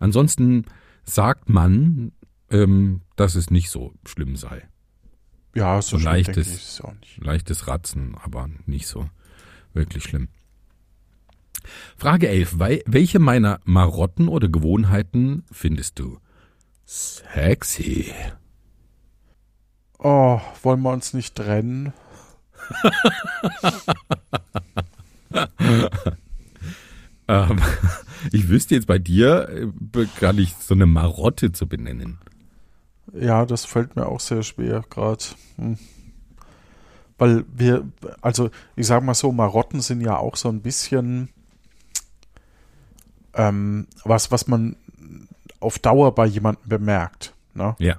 Ansonsten sagt man, ähm, dass es nicht so schlimm sei. Ja, so, So schlimm, leichtes- denke ich, ist es auch nicht. Leichtes Ratzen, aber nicht so wirklich schlimm. Frage 11. Wei- Welche meiner Marotten oder Gewohnheiten findest du sexy? Oh, wollen wir uns nicht trennen? Ähm, ich wüsste jetzt bei dir äh, gar nicht so eine Marotte zu benennen. Ja, das fällt mir auch sehr schwer gerade. Hm. Weil wir, also ich sag mal so, Marotten sind ja auch so ein bisschen ähm, was, was man auf Dauer bei jemandem bemerkt. Ne? Ja.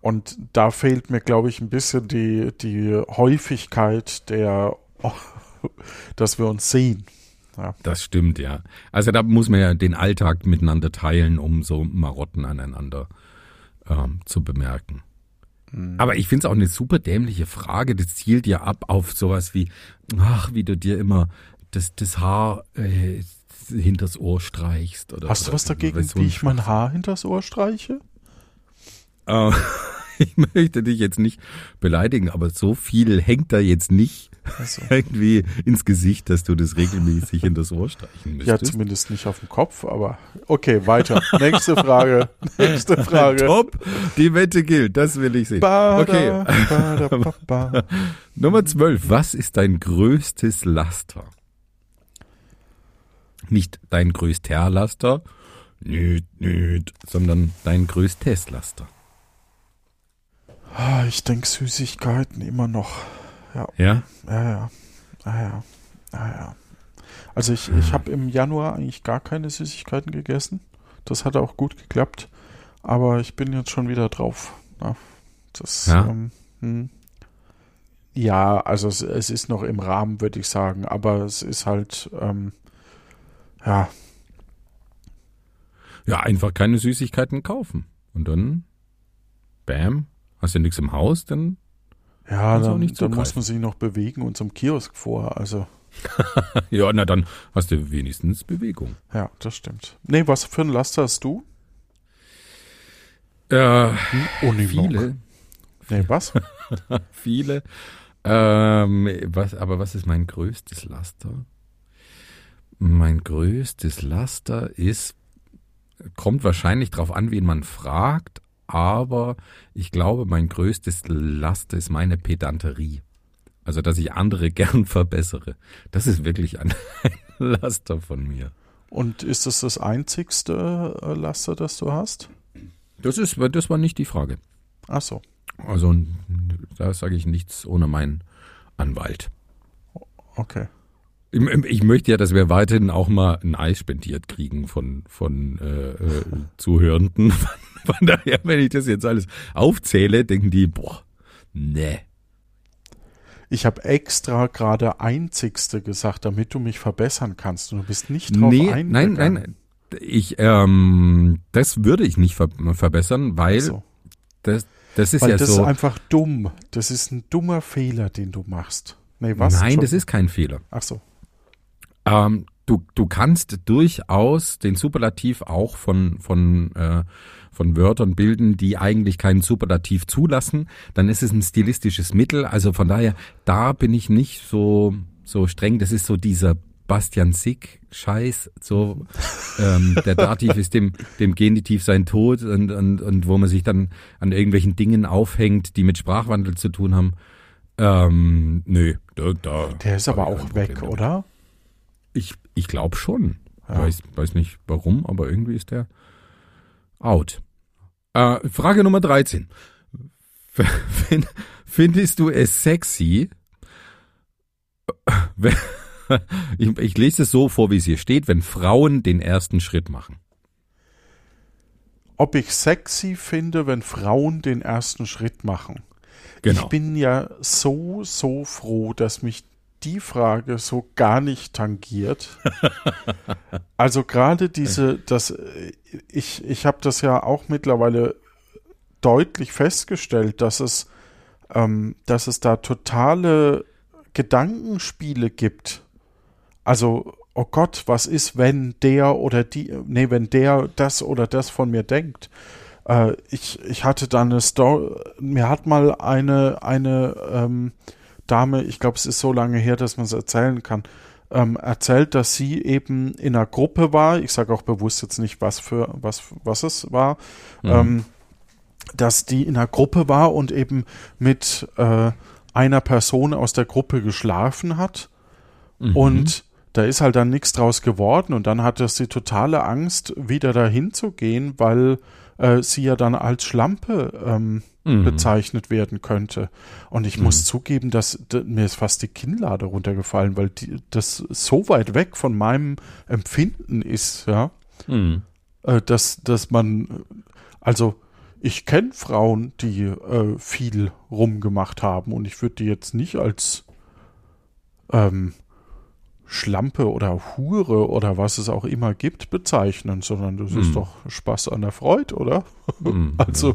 Und da fehlt mir, glaube ich, ein bisschen die, die Häufigkeit der, dass wir uns sehen. Das stimmt, ja. Also da muss man ja den Alltag miteinander teilen, um so Marotten aneinander ähm, zu bemerken. Aber ich finde es auch eine super dämliche Frage. Das zielt ja ab auf sowas wie, ach, wie du dir immer das, das Haar äh, hinters Ohr streichst. Oder, Hast du was dagegen, weißt wie ich mein Haar hinters Ohr streiche? Äh, ich möchte dich jetzt nicht beleidigen, aber so viel hängt da jetzt nicht Also, irgendwie ins Gesicht, dass du das regelmäßig in das Ohr streichen ja, müsstest. zumindest nicht auf dem Kopf, aber okay, weiter. Nächste Frage. Nächste Frage. Top, die Wette gilt, das will ich sehen. Bada, Okay, bada, ba, ba. Nummer 12. Was ist dein größtes Laster? Nicht dein größter Laster, nüt, nüt, sondern dein größtes Laster. Ah, Ich denke Süßigkeiten immer noch. Ja? Ja, ja. Ah, ja. Ah, ja. Also ich, ich habe im Januar eigentlich gar keine Süßigkeiten gegessen. Das hat auch gut geklappt. Aber ich bin jetzt schon wieder drauf. Ja, das, Ja? Ähm, hm. ja also es, es ist noch im Rahmen, würde ich sagen. Aber es ist halt, ähm, ja, Ja, einfach keine Süßigkeiten kaufen. Und dann, bam, hast du nichts im Haus, dann, ja, dann, nicht dann muss man sich noch bewegen und zum Kiosk vor. Also, ja, na dann hast du wenigstens Bewegung. ja, das stimmt. Nee, was für ein Laster hast du? Äh, Unimog. viele, Nee, was? viele. Ähm, was, aber was ist mein größtes Laster? Mein größtes Laster ist, kommt wahrscheinlich drauf an, wen man fragt, aber ich glaube, mein größtes Laster ist meine Pedanterie. Also, dass ich andere gern verbessere. Das ist wirklich ein, Laster von mir. Und ist das das einzigste äh, Laster, das du hast? Das ist, das war nicht die Frage. Ach so. Also, da sage ich nichts ohne meinen Anwalt. Okay. Ich, ich möchte ja, dass wir weiterhin auch mal ein Eis spendiert kriegen von, von äh, äh, Zuhörenden. Von daher, wenn ich das jetzt alles aufzähle, denken die, boah, nee. Ich habe extra gerade einzigste gesagt, damit du mich verbessern kannst. Und du bist nicht drauf Nee, nein, eingegangen. nein. Ich, ähm, das würde ich nicht ver verbessern, weil so. das, das ist Weil ja das so. ist einfach dumm. Das ist ein dummer Fehler, den du machst. Nee, was? nein, das ist kein Fehler. Ach so. Ähm, du, du kannst durchaus den Superlativ auch von, von, äh, von Wörtern bilden, die eigentlich keinen Superlativ zulassen. Dann ist es ein stilistisches Mittel. Also von daher, da bin ich nicht so, so streng. Das ist so dieser Bastian Sick Scheiß, so ähm, der Dativ ist dem, dem Genitiv sein Tod und, und, und wo man sich dann an irgendwelchen Dingen aufhängt, die mit Sprachwandel zu tun haben. Ähm, nö, da, da Der ist aber auch weg, damit. oder? Ich, ich glaube schon. Ja. Weiß, weiß nicht warum, aber irgendwie ist der out. Äh, Frage Nummer 13. Find, findest du es sexy, wenn, ich, ich lese es so vor, wie es hier steht, wenn Frauen den ersten Schritt machen. Ob ich sexy finde, wenn Frauen den ersten Schritt machen. Genau. Ich bin ja so, so froh, dass mich die Frage so gar nicht tangiert. also gerade diese, das, ich, ich habe das ja auch mittlerweile deutlich festgestellt, dass es, ähm, dass es da totale Gedankenspiele gibt. Also, oh Gott, was ist, wenn der oder die, nee, wenn der das oder das von mir denkt? Äh, ich, ich hatte da eine Story, mir hat mal eine, eine ähm, Dame, ich glaube, es ist so lange her, dass man es erzählen kann, ähm, erzählt, dass sie eben in einer Gruppe war. Ich sage auch bewusst jetzt nicht, was für was was es war. Mhm. Ähm, dass die in einer Gruppe war und eben mit äh, einer Person aus der Gruppe geschlafen hat. Mhm. Und da ist halt dann nichts draus geworden und dann hatte sie totale Angst, wieder dahin zu gehen, weil äh, sie ja dann als Schlampe ähm, mhm. bezeichnet werden könnte. Und ich mhm. muss zugeben, dass mir ist fast die Kinnlade runtergefallen, weil die, das so weit weg von meinem Empfinden ist, ja, mhm. äh, dass, dass man, also ich kenne Frauen, die äh, viel rumgemacht haben und ich würde die jetzt nicht als ähm, Schlampe oder Hure oder was es auch immer gibt bezeichnen, sondern das mm. ist mhm. doch Spaß an der Freude, oder? Mm, also ja.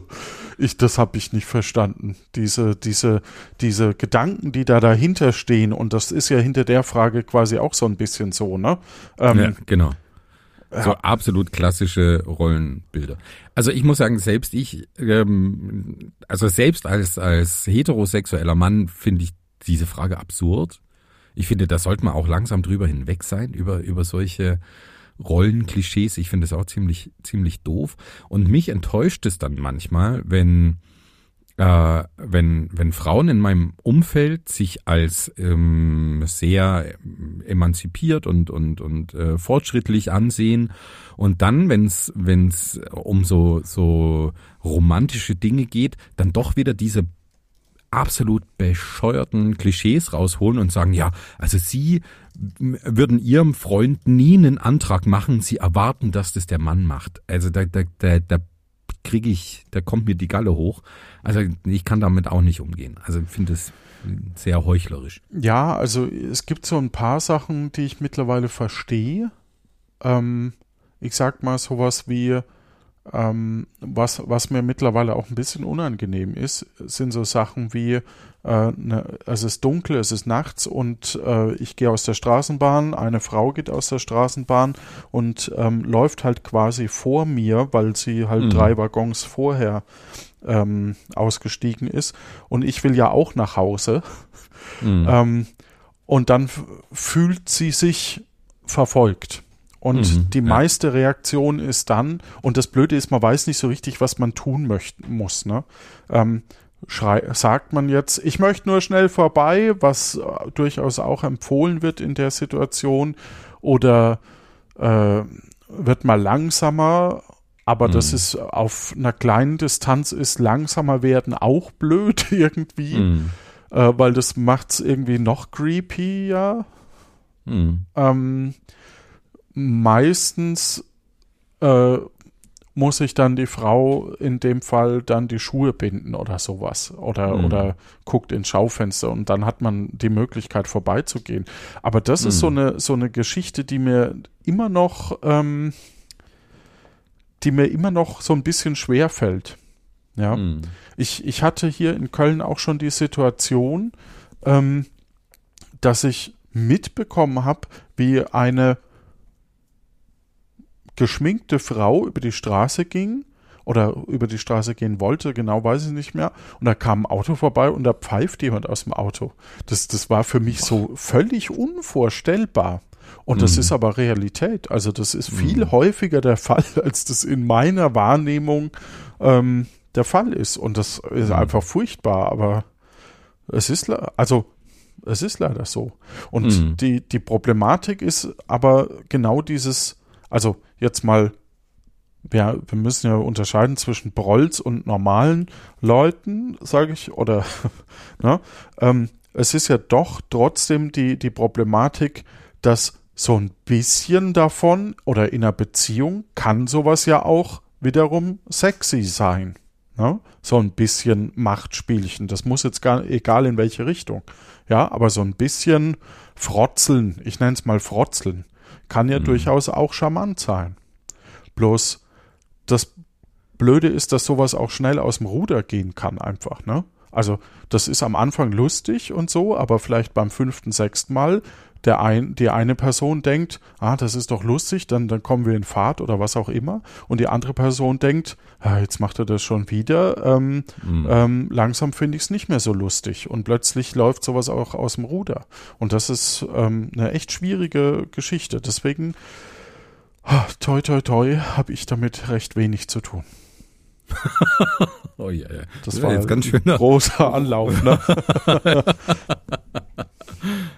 ich, das habe ich nicht verstanden. Diese, diese, diese Gedanken, die da dahinter stehen und das ist ja hinter der Frage quasi auch so ein bisschen so, ne? Ähm, ja, genau. So ja. absolut klassische Rollenbilder. Also ich muss sagen, selbst ich, ähm, also selbst als, als heterosexueller Mann finde ich diese Frage absurd. Ich finde, da sollte man auch langsam drüber hinweg sein, über, über solche Rollenklischees. Ich finde es auch ziemlich, ziemlich doof. Und mich enttäuscht es dann manchmal, wenn äh, wenn, wenn Frauen in meinem Umfeld sich als ähm, sehr emanzipiert und, und, und äh, fortschrittlich ansehen und dann, wenn es um so, so romantische Dinge geht, dann doch wieder diese absolut bescheuerten Klischees rausholen und sagen, ja, also sie würden ihrem Freund nie einen Antrag machen, sie erwarten, dass das der Mann macht. Also da, da, da, da kriege ich, da kommt mir die Galle hoch. Also ich kann damit auch nicht umgehen. Also ich finde es sehr heuchlerisch. Ja, also es gibt so ein paar Sachen, die ich mittlerweile verstehe. Ähm, ich sag mal sowas wie, ähm, was, was mir mittlerweile auch ein bisschen unangenehm ist, sind so Sachen wie, äh, ne, es ist dunkel, es ist nachts und äh, ich gehe aus der Straßenbahn, eine Frau geht aus der Straßenbahn und ähm, läuft halt quasi vor mir, weil sie halt mhm. drei Waggons vorher ähm, ausgestiegen ist und ich will ja auch nach Hause. Mhm. Ähm, und dann fühlt sie sich verfolgt. Und mhm, die meiste Reaktion ist dann, und das Blöde ist, man weiß nicht so richtig, was man tun möchten muss. Ne? Ähm, sagt man jetzt, ich möchte nur schnell vorbei, was äh, durchaus auch empfohlen wird in der Situation, oder äh, wird mal langsamer, aber mhm. das ist auf einer kleinen Distanz ist langsamer werden auch blöd irgendwie, mhm. äh, weil das macht es irgendwie noch creepy, ja. Mhm. Ähm, meistens äh, muss ich dann die Frau in dem Fall dann die Schuhe binden oder sowas oder mhm. oder guckt ins Schaufenster und dann hat man die Möglichkeit vorbeizugehen. Aber das mhm. ist so eine so eine Geschichte, die mir immer noch ähm, die mir immer noch so ein bisschen schwer fällt. Ja, mhm. ich ich hatte hier in Köln auch schon die Situation, ähm, dass ich mitbekommen habe, wie eine geschminkte Frau über die Straße ging oder über die Straße gehen wollte, genau weiß ich nicht mehr. Und da kam ein Auto vorbei und da pfeift jemand aus dem Auto. Das, das war für mich so völlig unvorstellbar. Und das mhm. ist aber Realität. Also das ist viel mhm. häufiger der Fall, als das in meiner Wahrnehmung ähm, der Fall ist. Und das ist mhm. einfach furchtbar. Aber es ist, also es ist leider so. Und mhm. die, die Problematik ist aber genau dieses, also jetzt mal, wir, wir müssen ja unterscheiden zwischen Brolls und normalen Leuten, sage ich, oder, ne? Ähm, es ist ja doch trotzdem die, die Problematik, dass so ein bisschen davon oder in einer Beziehung kann sowas ja auch wiederum sexy sein. Ne? So ein bisschen Machtspielchen. Das muss jetzt gar, egal in welche Richtung. Ja, aber so ein bisschen Frotzeln, ich nenne es mal Frotzeln, kann ja mhm. durchaus auch charmant sein. Bloß das Blöde ist, dass sowas auch schnell aus dem Ruder gehen kann, einfach, ne? Also, das ist am Anfang lustig und so, aber vielleicht beim fünften, sechsten Mal der ein, die eine Person denkt, ah, das ist doch lustig, dann, dann kommen wir in Fahrt oder was auch immer. Und die andere Person denkt, ah, jetzt macht er das schon wieder. Ähm, mhm. ähm, langsam finde ich es nicht mehr so lustig. Und plötzlich läuft sowas auch aus dem Ruder. Und das ist ähm, eine echt schwierige Geschichte. Deswegen, ah, toi, toi, toi, habe ich damit recht wenig zu tun. oh ja, ja. Das, das war jetzt ganz schön großer Anlauf, ne?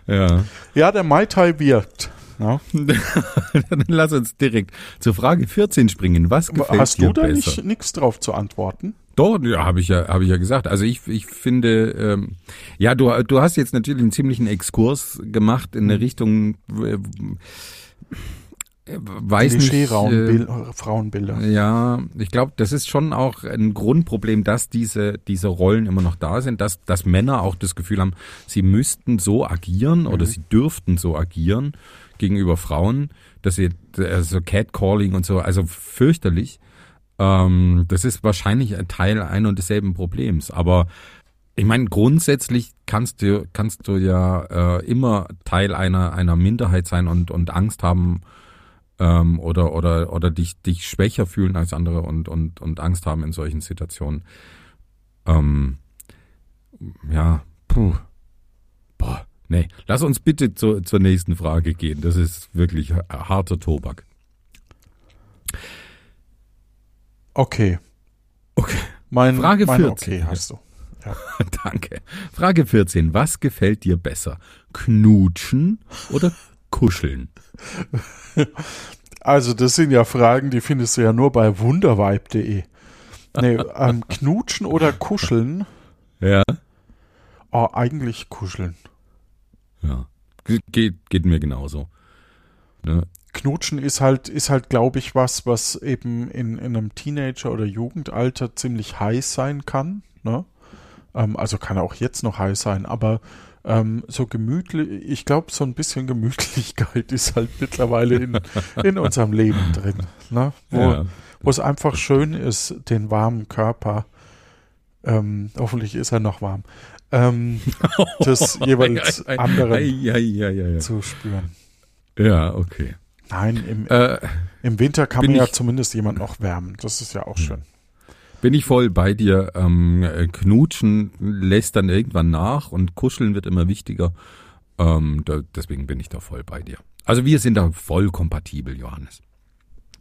Ja. Ja, der Mai Tai wirkt. Ja. Dann lass uns direkt zur Frage 14 springen. Was gefällt Hast dir du da nicht nichts drauf zu antworten? Doch, ja, habe ich ja, habe ich ja gesagt. Also ich, ich finde, ähm, ja, du, du hast jetzt natürlich einen ziemlichen Exkurs gemacht in eine. Richtung. Äh, weiß nicht. Äh, Frauenbilder. Ja, ich glaube, das ist schon auch ein Grundproblem, dass diese, diese Rollen immer noch da sind, dass, dass Männer auch das Gefühl haben, sie müssten so agieren mhm. oder sie dürften so agieren gegenüber Frauen, dass sie, also Catcalling und so, also fürchterlich. Ähm, das ist wahrscheinlich ein Teil ein und desselben Problems, aber ich meine, grundsätzlich kannst du, kannst du ja äh, immer Teil einer, einer Minderheit sein und, und Angst haben, ähm, oder oder oder dich dich schwächer fühlen als andere und und und Angst haben in solchen Situationen. Ähm, ja, puh. Boah, nee. Lass uns bitte zu, zur nächsten Frage gehen. Das ist wirklich harter Tobak. Okay. Okay. Mein, Frage mein 14. Okay hast du. Ja. Danke. Frage 14. Was gefällt dir besser? Knutschen oder kuscheln? Also, das sind ja Fragen, die findest du ja nur bei wundervibe.de. Nee, ähm, knutschen oder kuscheln? Ja. Oh, eigentlich kuscheln. Ja. Geht, geht mir genauso. Ne? Knutschen ist halt, ist halt, glaube ich, was, was eben in, in einem Teenager- oder Jugendalter ziemlich heiß sein kann. Ne? Ähm, also kann auch jetzt noch heiß sein, aber ähm, so gemütlich, ich glaube, so ein bisschen Gemütlichkeit ist halt mittlerweile in, in unserem Leben drin. Ne? Wo, ja. wo es einfach schön ist, den warmen Körper, ähm, hoffentlich ist er noch warm, ähm, das jeweils anderen zu spüren. Ja, okay. Nein, im, äh, im Winter kann man ja zumindest jemand noch wärmen. Das ist ja auch schön. Bin ich voll bei dir. Ähm, knutschen lässt dann irgendwann nach und kuscheln wird immer wichtiger. Ähm, da, deswegen bin ich da voll bei dir. Also wir sind da voll kompatibel, Johannes.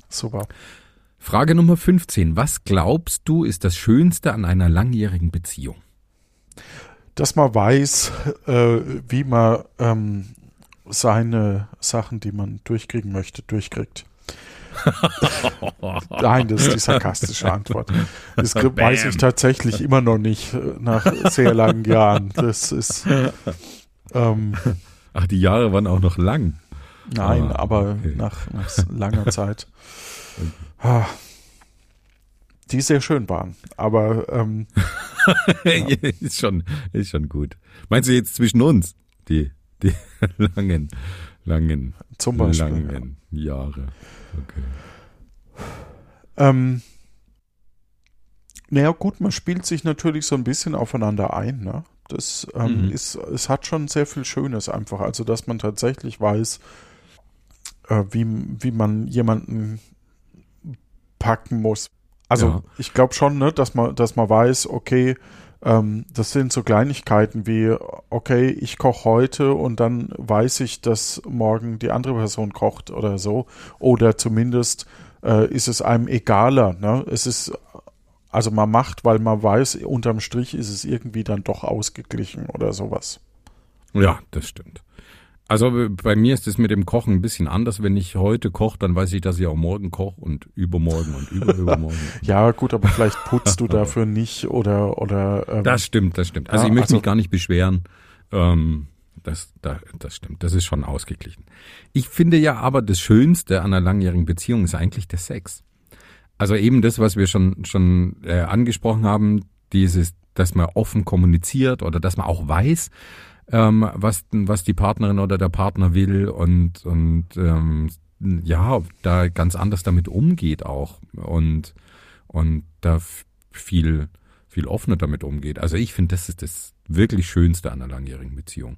Super. Frage Nummer 15. Was glaubst du ist das Schönste an einer langjährigen Beziehung? Dass man weiß, äh, wie man ähm, seine Sachen, die man durchkriegen möchte, durchkriegt. Nein, das ist die sarkastische Antwort. Das Bam. weiß ich tatsächlich immer noch nicht äh, nach sehr langen Jahren. Das ist. Ähm, Ach, die Jahre waren auch noch lang. Nein, ah, aber okay. nach, nach langer Zeit. Ah, die sehr schön waren. Aber ähm, ist schon ist schon gut. Meinst du jetzt zwischen uns die die langen langen Zum Beispiel, langen ja. Jahre? Okay. Ähm, naja, gut, man spielt sich natürlich so ein bisschen aufeinander ein. Ne? Das ähm, mhm. ist, es hat schon sehr viel Schönes einfach. Also, dass man tatsächlich weiß, äh, wie, wie man jemanden packen muss. Also, ja. ich glaube schon, ne, dass man, dass man weiß, okay, ähm, das sind so Kleinigkeiten wie, okay, ich koche heute und dann weiß ich, dass morgen die andere Person kocht oder so. Oder zumindest äh, ist es einem egaler. Ne? Es ist, also man macht, weil man weiß, unterm Strich ist es irgendwie dann doch ausgeglichen oder sowas. Ja, das stimmt. Also bei mir ist es mit dem Kochen ein bisschen anders. Wenn ich heute koche, dann weiß ich, dass ich auch morgen koche und übermorgen und überübermorgen. ja, gut, aber vielleicht putzt du dafür nicht oder oder. Ähm, das stimmt, das stimmt. Also ja, ich möchte also, mich gar nicht beschweren. Ähm, das, das, das stimmt. Das ist schon ausgeglichen. Ich finde ja aber das Schönste an einer langjährigen Beziehung ist eigentlich der Sex. Also eben das, was wir schon, schon äh, angesprochen haben, dieses, dass man offen kommuniziert oder dass man auch weiß, ähm, was, was die Partnerin oder der Partner will und, und ähm, ja, da ganz anders damit umgeht auch und, und da viel, viel offener damit umgeht. Also ich finde, das ist das wirklich Schönste an einer langjährigen Beziehung.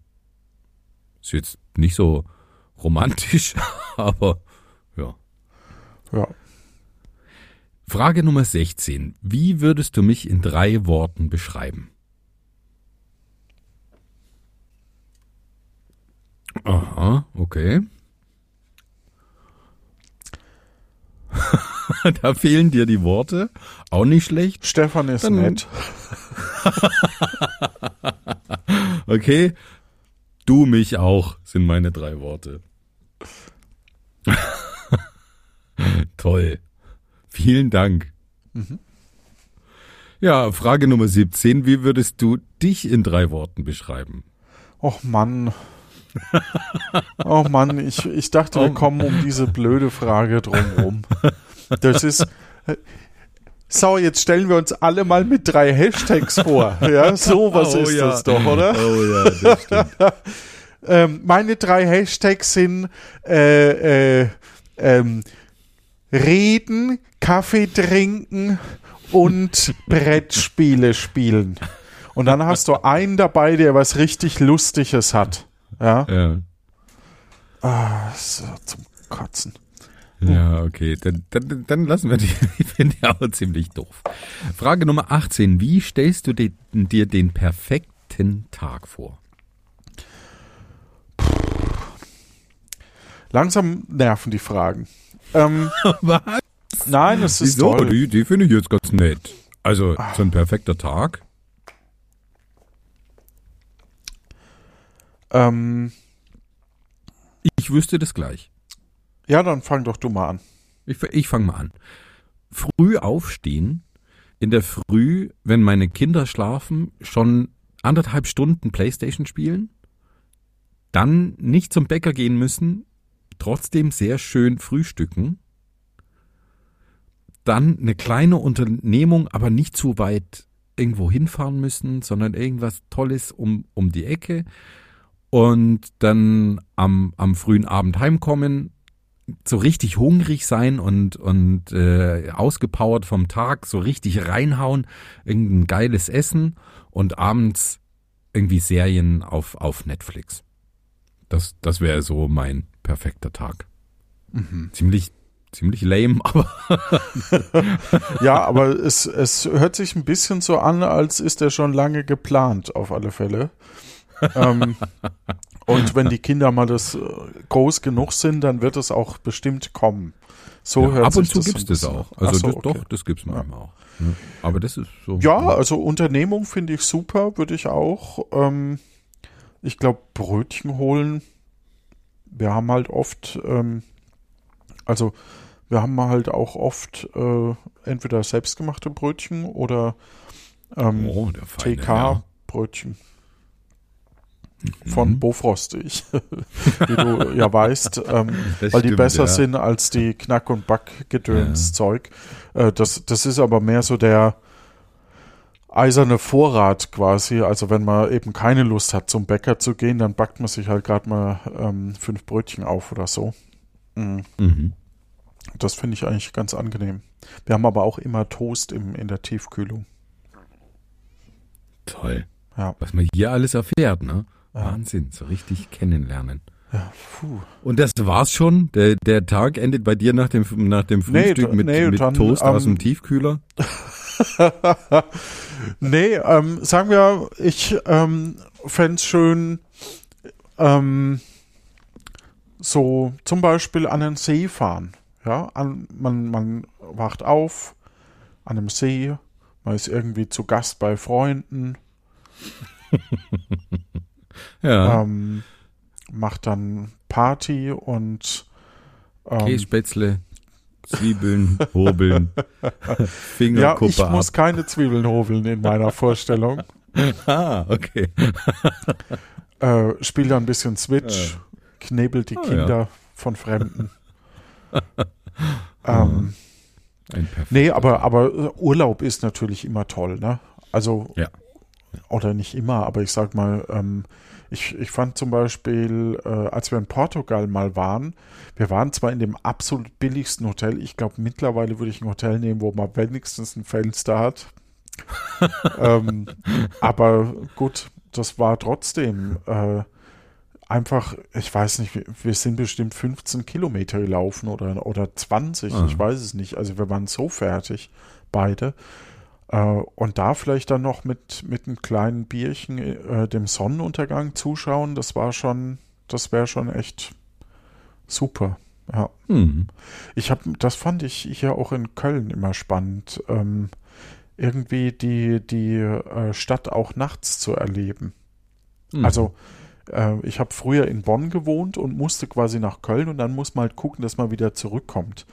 Ist jetzt nicht so romantisch, aber ja. Ja. Frage Nummer 16. Wie würdest du mich in drei Worten beschreiben? Aha, okay. da fehlen dir die Worte. Auch nicht schlecht. Stefan ist Dann- nett. Okay. Du mich auch sind meine drei Worte. Toll. Vielen Dank. Ja, Frage Nummer 17. Wie würdest du dich in drei Worten beschreiben? Och Mann. Oh Mann, ich, ich dachte, wir Oh. kommen um diese blöde Frage drumherum. Das ist. So, jetzt stellen wir uns alle mal mit drei Hashtags vor. Ja, sowas Oh ist ja. das doch, oder? Oh ja, das stimmt. Ähm, meine drei Hashtags sind äh, äh, ähm, Reden, Kaffee trinken und Brettspiele spielen. Und dann hast du einen dabei, der was richtig Lustiges hat. Ja, ja. ah, so zum Kotzen. Ja, okay. Dann, dann, dann lassen wir die. Ich finde die auch ziemlich doof. Frage Nummer 18. Wie stellst du dir, dir den perfekten Tag vor? Langsam nerven die Fragen. Ähm, Was? nein, es ist Wieso? toll. Die, die finde ich jetzt ganz nett. Also, so ein perfekter Tag. Ähm, Ich wüsste das gleich. ja, dann fang doch du mal an. Ich, ich fange mal an. Früh aufstehen, in der Früh, wenn meine Kinder schlafen, schon anderthalb Stunden Playstation spielen, dann nicht zum Bäcker gehen müssen, trotzdem sehr schön frühstücken, dann eine kleine Unternehmung, aber nicht zu weit irgendwo hinfahren müssen, sondern irgendwas Tolles um, um die Ecke und dann am, am frühen Abend heimkommen, so richtig hungrig sein und, und äh, ausgepowert vom Tag, so richtig reinhauen, irgendein geiles Essen und abends irgendwie Serien auf, auf Netflix. Das, das wäre so mein perfekter Tag. Ziemlich, ziemlich lame, aber Ja, aber es, es hört sich ein bisschen so an, als ist er schon lange geplant, auf alle Fälle. Ähm, und wenn die Kinder mal das äh, groß genug sind, dann wird es auch bestimmt kommen. So ja, hört ab und sich zu gibt's ein das auch. Also so, das, okay. doch, das gibt's manchmal auch. Ne? Aber das ist so. Ja, also Unternehmung finde ich super, würde ich auch. Ähm, ich glaube, Brötchen holen. Wir haben halt oft, ähm, also wir haben halt auch oft äh, entweder selbstgemachte Brötchen oder ähm, oh. TK-Brötchen von Mhm. Bofrostig, wie du ja weißt, ähm, weil die stimmt, besser ja. sind als die Knack- und Backgedöns-Zeug. Äh, das, das ist aber mehr so der eiserne Vorrat quasi. Also wenn man eben keine Lust hat, zum Bäcker zu gehen, dann backt man sich halt gerade mal ähm, fünf Brötchen auf oder so. Mhm. Mhm. Das finde ich eigentlich ganz angenehm. Wir haben aber auch immer Toast im, in der Tiefkühlung. Toll. Ja. Was man hier alles erfährt, ne? Wahnsinn, so richtig kennenlernen. Ja, puh. Und das war's schon? Der, der Tag endet bei dir nach dem, nach dem Nee, Frühstück da- mit, nee, mit dann, Toast aus ähm, dem Tiefkühler? nee, ähm, sagen wir, ich ähm, fände es schön, ähm, so zum Beispiel an den See fahren. Ja, an, man, man wacht auf an einem See, man ist irgendwie zu Gast bei Freunden, Ja. ähm, macht dann Party und ähm, Kässpätzle, Zwiebeln, Hobeln, ja, Fingerkuppe ich ab. muss keine Zwiebeln hobeln in meiner Vorstellung. Ah, okay. äh, spielt da ein bisschen Switch, knebelt die Ah, Kinder ja. von Fremden. ähm, nee, aber, aber äh, Urlaub ist natürlich immer toll, ne? Also, Ja. Oder nicht immer, aber ich sag mal, ähm, ich, ich fand zum Beispiel, äh, als wir in Portugal mal waren, wir waren zwar in dem absolut billigsten Hotel, ich glaube mittlerweile würde ich ein Hotel nehmen, wo man wenigstens ein Fenster hat. ähm, aber gut, das war trotzdem äh, einfach, ich weiß nicht, wir, sind bestimmt 15 Kilometer gelaufen oder, oder 20, Ah. ich weiß es nicht. Also wir waren so fertig, beide. Äh, und da vielleicht dann noch mit, mit einem kleinen Bierchen äh, dem Sonnenuntergang zuschauen, das war schon, das wäre schon echt super. Ja. Mhm. Ich habe, das fand ich hier auch in Köln immer spannend, ähm, irgendwie die, die äh, Stadt auch nachts zu erleben. Mhm. Also äh, ich habe früher in Bonn gewohnt und musste quasi nach Köln und dann muss man halt gucken, dass man wieder zurückkommt.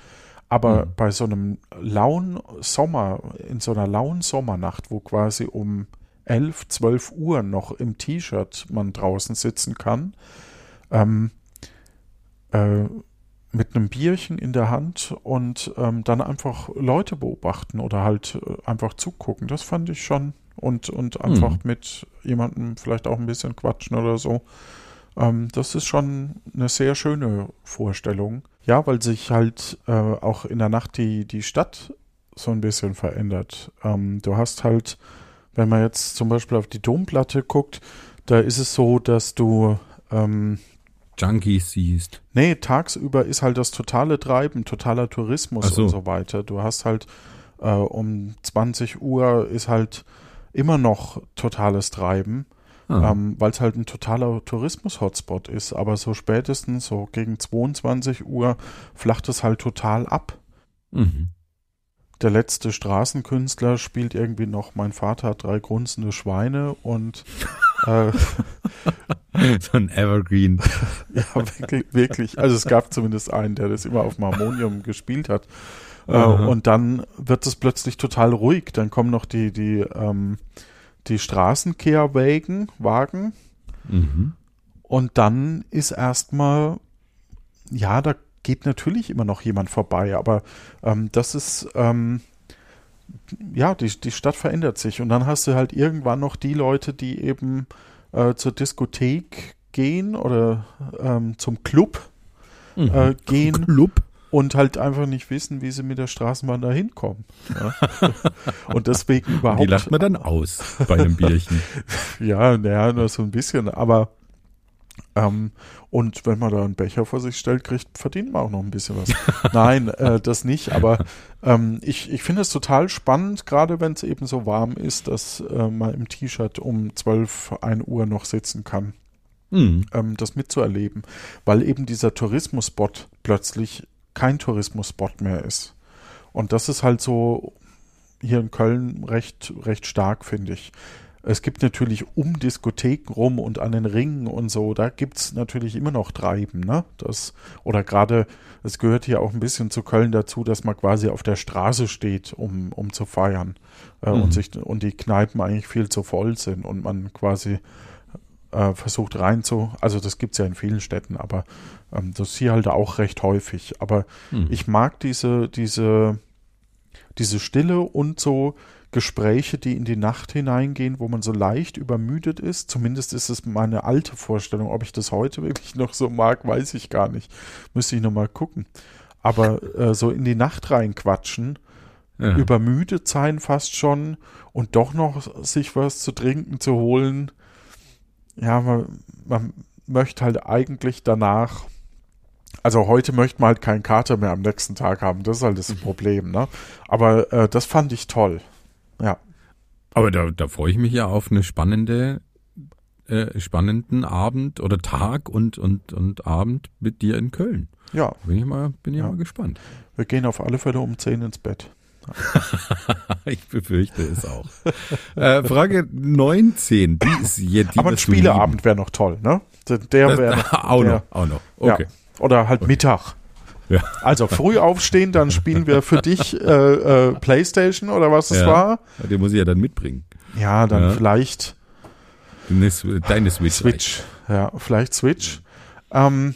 Aber Mhm. bei so einem lauen Sommer, in so einer lauen Sommernacht, wo quasi um 11, 12 Uhr noch im T-Shirt man draußen sitzen kann, ähm, äh, mit einem Bierchen in der Hand und ähm, dann einfach Leute beobachten oder halt äh, einfach zugucken. Das fand ich schon. Und, und einfach Mhm. mit jemandem vielleicht auch ein bisschen quatschen oder so. Ähm, das ist schon eine sehr schöne Vorstellung. Ja, weil sich halt äh, auch in der Nacht die, die Stadt so ein bisschen verändert. Ähm, du hast halt, wenn man jetzt zum Beispiel auf die Domplatte guckt, da ist es so, dass du ähm, Junkies siehst. Nee, tagsüber ist halt das totale Treiben, totaler Tourismus so. und so weiter. Du hast halt äh, um 20 Uhr ist halt immer noch totales Treiben, Ah. ähm, weil es halt ein totaler Tourismus-Hotspot ist. Aber so spätestens so gegen 22 Uhr flacht es halt total ab. Mhm. Der letzte Straßenkünstler spielt irgendwie noch Mein Vater hat drei grunzende Schweine und äh, so ein Evergreen. Ja, wirklich, wirklich. Also es gab zumindest einen, der das immer auf dem Harmonium gespielt hat. Aha. und dann wird es plötzlich total ruhig. Dann kommen noch die, die, ähm, die Straßenkehrwagen, Wagen. Mhm. Und dann ist erstmal, ja, da geht natürlich immer noch jemand vorbei, aber ähm, das ist, ähm, ja, die, die Stadt verändert sich. Und dann hast du halt irgendwann noch die Leute, die eben äh, zur Diskothek gehen oder ähm, zum Club Mhm. äh, gehen Club. Und halt einfach nicht wissen, wie sie mit der Straßenbahn da hinkommen. Ja? und deswegen überhaupt. Die lacht man dann aus bei einem Bierchen. Ja, naja, nur so ein bisschen, aber ähm, und wenn man da einen Becher vor sich stellt, kriegt, verdient man auch noch ein bisschen was. Nein, äh, das nicht, aber ähm, ich, ich finde es total spannend, gerade wenn es eben so warm ist, dass äh, man im T-Shirt um 12, 1 Uhr noch sitzen kann, Mhm. ähm, das mitzuerleben, weil eben dieser Tourismusspot plötzlich kein Tourismusspot mehr ist. Und das ist halt so hier in Köln recht, recht stark, finde ich. Es gibt natürlich um Diskotheken rum und an den Ringen und so, da gibt's natürlich immer noch Treiben, ne? Das, oder gerade, es gehört hier auch ein bisschen zu Köln dazu, dass man quasi auf der Straße steht, um, um zu feiern. Äh, Mhm. und, sich, und die Kneipen eigentlich viel zu voll sind und man quasi äh, versucht rein zu, also das gibt's ja in vielen Städten, aber ähm, das ist hier halt auch recht häufig. Aber Mhm. ich mag diese, diese, diese Stille und so Gespräche, die in die Nacht hineingehen, wo man so leicht übermüdet ist. Zumindest ist es meine alte Vorstellung. Ob ich das heute wirklich noch so mag, weiß ich gar nicht. Müsste ich nochmal gucken. Aber äh, so in die Nacht reinquatschen, Ja. übermüdet sein fast schon und doch noch sich was zu trinken zu holen. Ja, man, man möchte halt eigentlich danach, also heute möchte man halt keinen Kater mehr am nächsten Tag haben, das ist halt das Problem, ne? Aber äh, das fand ich toll. Ja. Aber da, da freue ich mich ja auf eine spannende, äh, spannenden Abend oder Tag und, und, und Abend mit dir in Köln. Ja, Bin ich mal, bin ich Ja. mal gespannt. wir gehen auf alle Fälle um 10 ins Bett. Ich befürchte es auch. äh, Frage 19. Die ist je, die Aber ein Spieleabend wäre noch toll, ne? Der, wäre auch noch, auch noch. Okay. Ja. Oder halt Mittag. Ja. Also früh aufstehen, dann spielen wir für dich äh, äh, Playstation oder was es Ja. war. Den muss ich ja dann mitbringen. Ja, dann Ja. vielleicht Deine, Sw- deine Switch. Switch. Ja, vielleicht Switch. Ähm,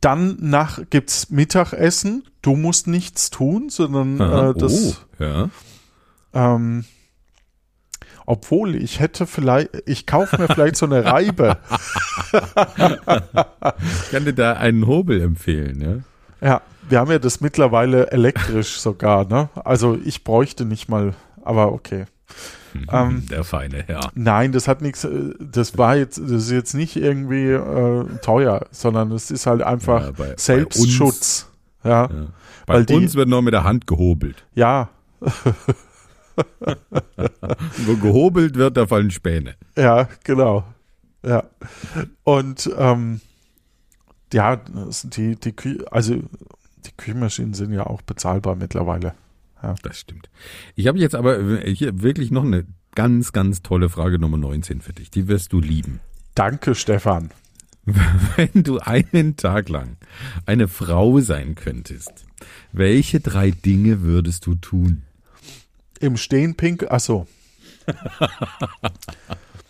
dann nach gibt's Mittagessen. Du musst nichts tun, sondern Aha. äh, das. oh, ja. Ähm, obwohl ich hätte vielleicht, ich kaufe mir vielleicht so eine Reibe. Ich kann dir da einen Hobel empfehlen, ja. Ja, wir haben ja das mittlerweile elektrisch sogar, ne? Also ich bräuchte nicht mal, aber okay. Ähm, Der feine Herr. Nein, das hat nichts, äh, das war jetzt, das ist jetzt nicht irgendwie äh, teuer, sondern es ist halt einfach Ja, bei- bei Selbstschutz. Ja, Ja. Bei Weil die- uns wird noch mit der Hand gehobelt. ja, Wo gehobelt wird, da fallen Späne. ja, genau. Ja. Und ähm, ja, die, die Kü also die Küchenmaschinen sind ja auch bezahlbar mittlerweile. Das stimmt. Ich habe jetzt aber hier wirklich noch eine ganz, ganz tolle Frage Nummer 19 für dich. Die wirst du lieben. Danke, Stefan. Wenn du einen Tag lang eine Frau sein könntest, welche drei Dinge würdest du tun? Im Stehen pink, achso.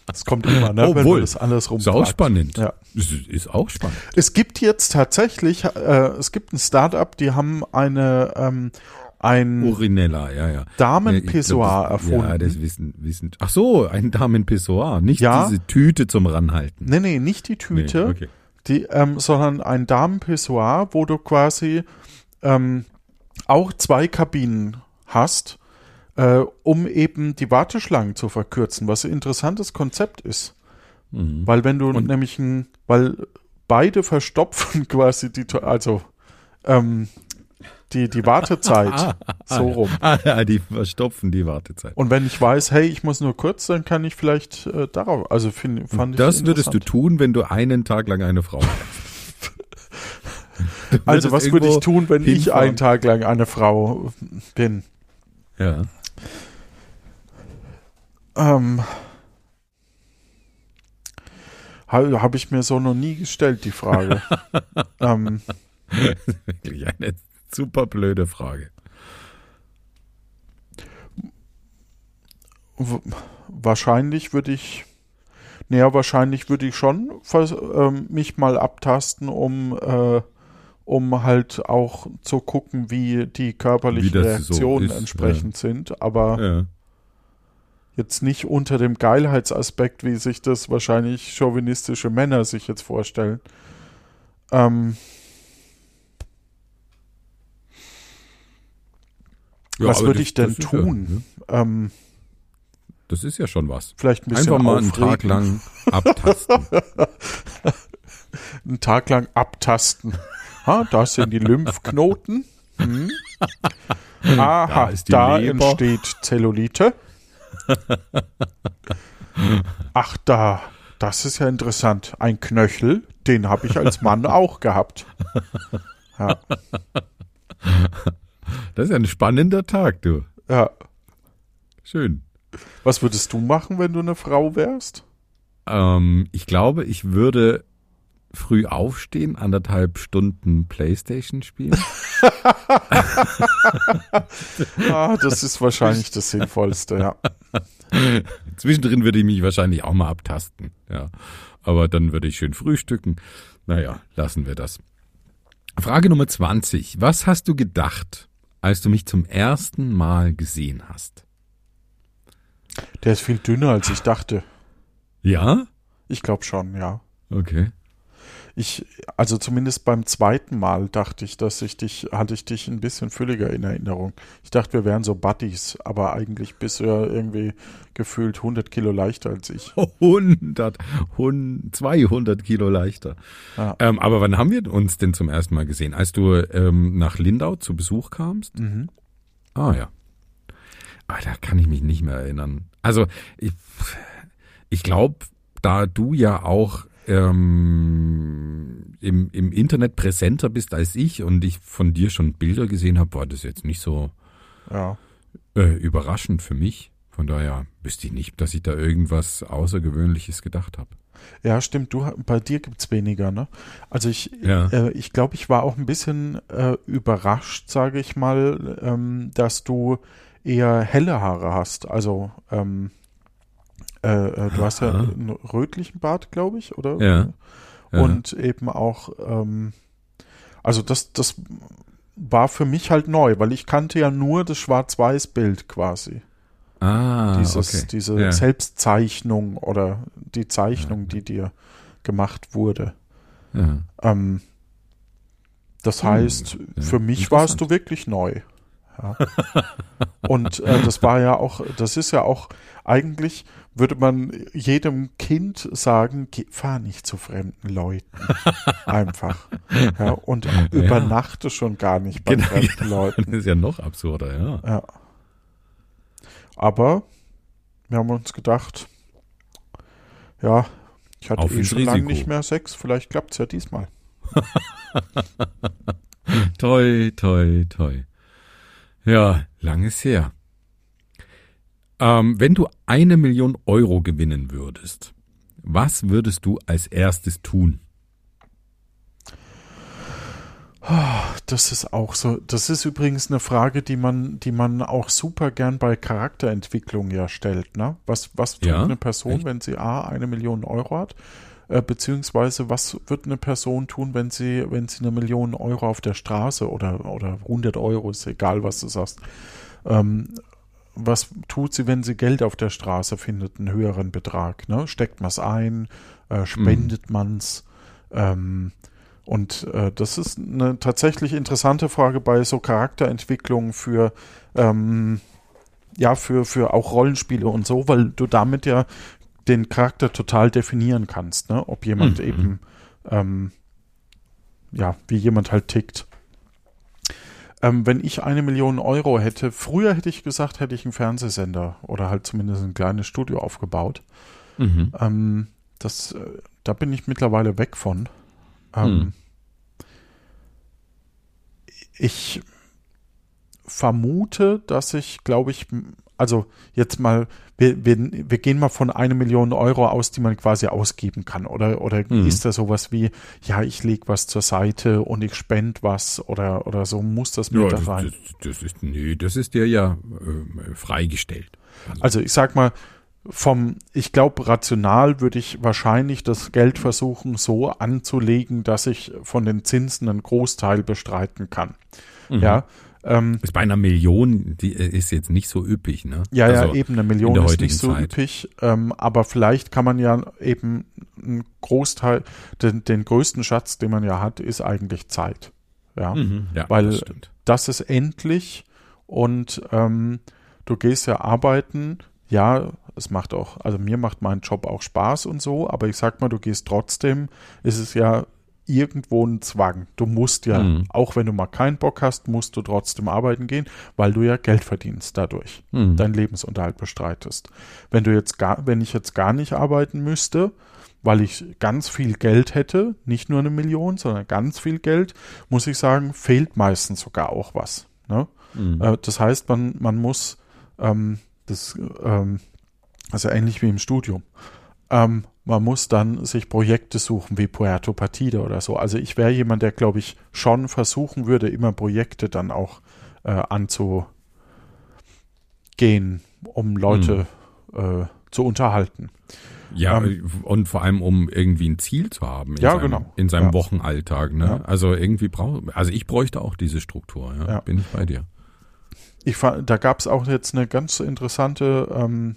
Das kommt immer, ne? wenn Obwohl, man das andersrum Ist auch fragt. spannend. Ja. Ist, ist auch spannend. Es gibt jetzt tatsächlich, äh, es gibt ein Startup, die haben eine ähm, ein Urinella, ja, ja. Damenpissoir das- Ja, erfunden. das wissen, wissen. Ach so, ein Damenpissoir, nicht Ja. diese Tüte zum Ranhalten. nee, nee, nicht die Tüte, Nee, okay. die, ähm, sondern ein Damenpissoir, wo du quasi ähm, auch zwei Kabinen hast, äh, um eben die Warteschlangen zu verkürzen, was ein interessantes Konzept ist. Mhm. Weil wenn du Und- nämlich ein, weil beide verstopfen quasi die, also ähm, die, die Wartezeit so rum. Ah, die verstopfen die Wartezeit. Und wenn ich weiß, hey, ich muss nur kurz, dann kann ich vielleicht äh, darauf, also find, fand ich Das würdest du tun, wenn du einen Tag lang eine Frau Also was würde ich tun, wenn ich hinfahren. einen Tag lang eine Frau bin? Ja. Ähm, Habe hab ich mir so noch nie gestellt, die Frage. ähm, Wirklich eine super blöde Frage. wahrscheinlich würde ich, naja, wahrscheinlich würde ich schon ähm, mich mal abtasten, um, äh, um halt auch zu gucken, wie die körperlichen Wie das so Reaktionen ist, entsprechend sind. Aber Ja. jetzt nicht unter dem Geilheitsaspekt, wie sich das wahrscheinlich chauvinistische Männer sich jetzt vorstellen. Ähm, Ja, was würde ich denn tun? Ja, ähm, das ist ja schon was. vielleicht ein bisschen Einfach mal einen aufregen. Tag lang abtasten. einen Tag lang abtasten. Ha, da sind die Lymphknoten. Hm. Aha, Da da entsteht Zellulite. Ach, da, das ist ja interessant. Ein Knöchel, den habe ich als Mann auch gehabt. Ja, Das ist ja ein spannender Tag, du. ja. Schön. Was würdest du machen, wenn du eine Frau wärst? Ähm, ich glaube, ich würde früh aufstehen, anderthalb Stunden Playstation spielen. Ah, das ist wahrscheinlich das Sinnvollste, ja. Zwischendrin würde ich mich wahrscheinlich auch mal abtasten. Ja. Aber dann würde ich schön frühstücken. Naja, lassen wir das. Frage Nummer 20. Was hast du gedacht, als du mich zum ersten Mal gesehen hast? Der ist viel dünner, als ich dachte. Ja? Ich glaube schon, ja. Okay. Ich, also zumindest beim zweiten Mal dachte ich, dass ich dich, hatte ich dich ein bisschen fülliger in Erinnerung. Ich dachte, wir wären so Buddies, aber eigentlich bist du ja irgendwie gefühlt 100 Kilo leichter als ich. 100, 100 200 Kilo leichter. Ja. Ähm, aber wann haben wir uns denn zum ersten Mal gesehen? Als du ähm, nach Lindau zu Besuch kamst? Mhm. Ah ja. Aber da kann ich mich nicht mehr erinnern. Also ich, ich glaube, da du ja auch ähm, im, im Internet präsenter bist als ich und ich von dir schon Bilder gesehen habe, war das jetzt nicht so Ja. äh, überraschend für mich. Von daher wüsste ich nicht, dass ich da irgendwas Außergewöhnliches gedacht habe. Ja, stimmt. Du, bei dir gibt's weniger, ne? Also ich, Ja. äh, ich glaube, ich war auch ein bisschen äh, überrascht, sage ich mal, ähm, dass du eher helle Haare hast. Also ähm, Äh, äh, du hast ja einen rötlichen Bart, glaube ich, oder? Ja. Ja. Und eben auch, ähm, also das, das war für mich halt neu, weil ich kannte ja nur das Schwarz-Weiß-Bild quasi. ah, Dieses, okay. Diese ja. Selbstzeichnung oder die Zeichnung, die dir gemacht wurde. ja. Ähm, das Hm, heißt, ja, für mich warst du wirklich neu. Ja. Und äh, das war ja auch, das ist ja auch, eigentlich würde man jedem Kind sagen, geh, fahr nicht zu fremden Leuten. Einfach. Ja, und übernachte schon gar nicht bei Genau, fremden Leuten. Das ist ja noch absurder, ja. Ja. Aber wir haben uns gedacht, ja, ich hatte Auf eh schon lange nicht mehr Sex, vielleicht klappt es ja diesmal. Toi, toi, toi. Ja, langes her. Ähm, wenn du eine Million Euro gewinnen würdest, was würdest du als erstes tun? Das ist auch so. Das ist übrigens eine Frage, die man, die man auch super gern bei Charakterentwicklung ja stellt. Ne? Was, was tut Ja, eine Person, echt? wenn sie A, eine Million Euro hat? Äh, beziehungsweise was wird eine Person tun, wenn sie, wenn sie eine Million Euro auf der Straße oder, oder 100 Euro, ist egal, was du sagst. Ähm, was tut sie, wenn sie Geld auf der Straße findet, einen höheren Betrag? Ne? Steckt man es ein? Äh, spendet man es? Ähm, und äh, das ist eine tatsächlich interessante Frage bei so Charakterentwicklungen für ähm, ja für für auch Rollenspiele und so, weil du damit ja den Charakter total definieren kannst, ne? Ob jemand Mhm. eben ähm, ja wie jemand halt tickt. Ähm, wenn ich eine Million Euro hätte, früher hätte ich gesagt, hätte ich einen Fernsehsender oder halt zumindest ein kleines Studio aufgebaut. Mhm. Ähm, das, äh, da bin ich mittlerweile weg von. Ähm, Hm. Ich vermute, dass ich, glaube ich, also jetzt mal, wir, wir, wir gehen mal von einer Million Euro aus, die man quasi ausgeben kann. Oder, oder Mhm. ist da sowas wie, ja, ich lege was zur Seite und ich spende was oder, oder so, muss das mit Ja, da rein? das, das ist, nee, das ist dir ja äh, freigestellt. Also ich sag mal, vom, ich glaube, rational würde ich wahrscheinlich das Geld versuchen, so anzulegen, dass ich von den Zinsen einen Großteil bestreiten kann. Mhm. Ja, ähm, Ist bei einer Million, die äh, ist jetzt nicht so üppig, ne? ja, Also, ja, eben eine Million ist nicht so Zeit. üppig, ähm, aber vielleicht kann man ja eben einen Großteil, den, den größten Schatz, den man ja hat, ist eigentlich Zeit. Ja, Mhm, ja, weil das das ist endlich und ähm, du gehst ja arbeiten, ja, es macht auch, also mir macht mein Job auch Spaß und so, aber ich sag mal, du gehst trotzdem, ist es ja irgendwo ein Zwang. Du musst ja, Mhm. auch wenn du mal keinen Bock hast, musst du trotzdem arbeiten gehen, weil du ja Geld verdienst dadurch, Mhm. deinen Lebensunterhalt bestreitest. Wenn du jetzt gar, wenn ich jetzt gar nicht arbeiten müsste, weil ich ganz viel Geld hätte, nicht nur eine Million, sondern ganz viel Geld, muss ich sagen, fehlt meistens sogar auch was. Ne? Mhm. Äh, das heißt, man, man muss, ähm, das, ähm, also ähnlich wie im Studium, ähm, man muss dann sich Projekte suchen wie Puerto Partida oder so. Also ich wäre jemand, der, glaube ich, schon versuchen würde, immer Projekte dann auch äh, anzugehen, um Leute äh, zu unterhalten. Ja, Ähm, und vor allem, um irgendwie ein Ziel zu haben in Ja, seinem, genau. in seinem Ja. Wochenalltag. Ne? Ja. Also irgendwie brauche, also ich bräuchte auch diese Struktur. Ja? Bin ich bei dir. Ich fand, da gab es auch jetzt eine ganz interessante ähm,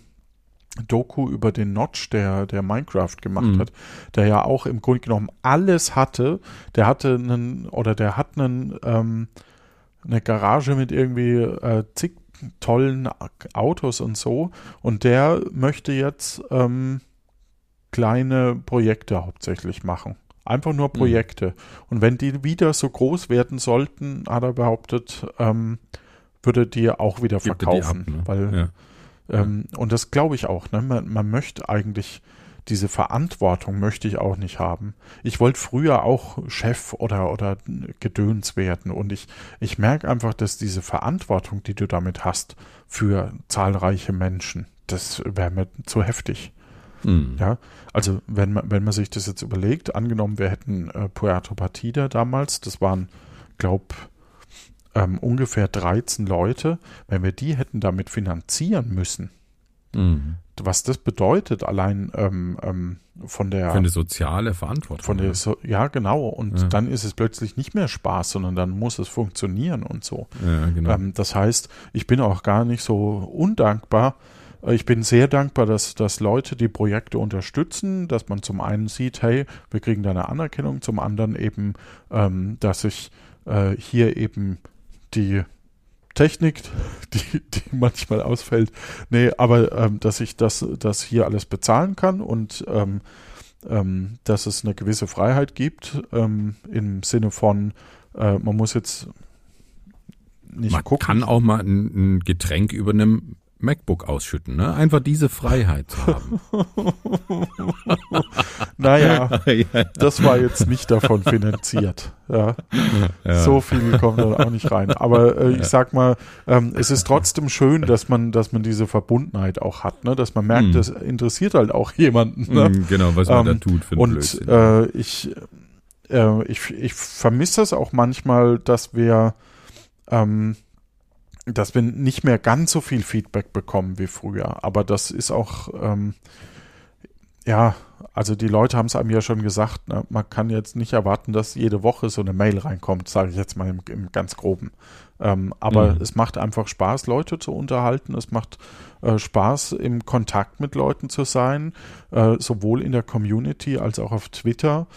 Doku über den Notch, der, der Minecraft gemacht Mhm. hat, der ja auch im Grunde genommen alles hatte. Der hatte einen, oder der hat einen, ähm, eine Garage mit irgendwie äh, zig tollen Autos und so. Und der möchte jetzt ähm, kleine Projekte hauptsächlich machen. Einfach nur Projekte. Und wenn die wieder so groß werden sollten, hat er behauptet, ähm, würde die auch wieder er verkaufen. ab, ne? Weil ja. Ähm, und das glaube ich auch. Ne? Man, man möchte eigentlich diese Verantwortung möchte ich auch nicht haben. Ich wollte früher auch Chef oder oder Gedöns werden und ich ich merke einfach, dass diese Verantwortung, die du damit hast für zahlreiche Menschen, das wäre mir zu heftig. Mhm. Ja, also wenn man wenn man sich das jetzt überlegt, angenommen wir hätten äh, Puerto Partida damals, das waren glaub ähm, ungefähr 13 Leute, wenn wir die hätten damit finanzieren müssen, Mhm. was das bedeutet, allein ähm, ähm, von der Für eine soziale Verantwortung. von der so, ja genau und Ja. dann ist es plötzlich nicht mehr Spaß, sondern dann muss es funktionieren und so. ja, genau. Ähm, das heißt, ich bin auch gar nicht so undankbar. Äh, Ich bin sehr dankbar, dass, dass Leute die Projekte unterstützen, dass man zum einen sieht, hey, wir kriegen da eine Anerkennung, zum anderen eben, ähm, dass ich äh, hier eben die Technik, die, die manchmal ausfällt, nee, aber ähm, dass ich das, das hier alles bezahlen kann und ähm, ähm, dass es eine gewisse Freiheit gibt ähm, im Sinne von, äh, man muss jetzt nicht Man gucken. kann auch mal ein, ein Getränk über einem MacBook ausschütten, ne? Einfach diese Freiheit zu haben. Naja, ja, das war jetzt nicht davon finanziert. Ja. ja. So viel kommt da auch nicht rein. Aber äh, ich sag mal, ähm, es ist trotzdem schön, dass man, dass man diese Verbundenheit auch hat, ne? dass man merkt, Mhm. das interessiert halt auch jemanden. Ne? Mm, Genau, was man Ähm, da tut für einen Und Blödsinn. äh, ich, äh, ich, ich vermisse es auch manchmal, dass wir, ähm, dass wir nicht mehr ganz so viel Feedback bekommen wie früher. Aber das ist auch, ähm, ja, also die Leute haben es einem ja schon gesagt, ne? man kann jetzt nicht erwarten, dass jede Woche so eine Mail reinkommt, sage ich jetzt mal im, im ganz groben. Ähm, aber Mhm. es macht einfach Spaß, Leute zu unterhalten. Es macht äh, Spaß, im Kontakt mit Leuten zu sein, äh, sowohl in der Community als auch auf Twitter.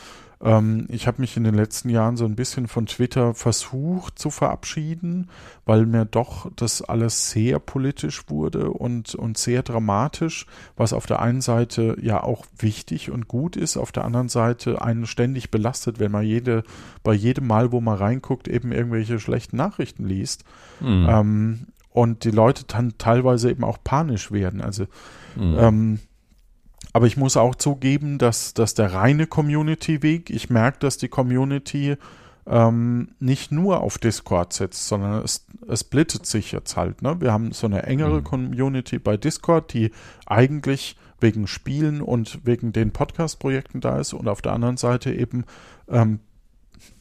Ähm, ich habe mich in den letzten Jahren so ein bisschen von Twitter versucht zu verabschieden, weil mir doch das alles sehr politisch wurde und, und sehr dramatisch, was auf der einen Seite ja auch wichtig und gut ist, auf der anderen Seite einen ständig belastet, wenn man jede, bei jedem Mal, wo man reinguckt, eben irgendwelche schlechten Nachrichten liest. Mm, Ähm, und die Leute dann teilweise eben auch panisch werden. Also mm. ähm, aber ich muss auch zugeben, dass, dass der reine Community-Weg, ich merke, dass die Community ähm, nicht nur auf Discord sitzt, sondern es, es splittet sich jetzt halt. Ne? Wir haben so eine engere Mhm. Community bei Discord, die eigentlich wegen Spielen und wegen den Podcast-Projekten da ist und auf der anderen Seite eben ähm,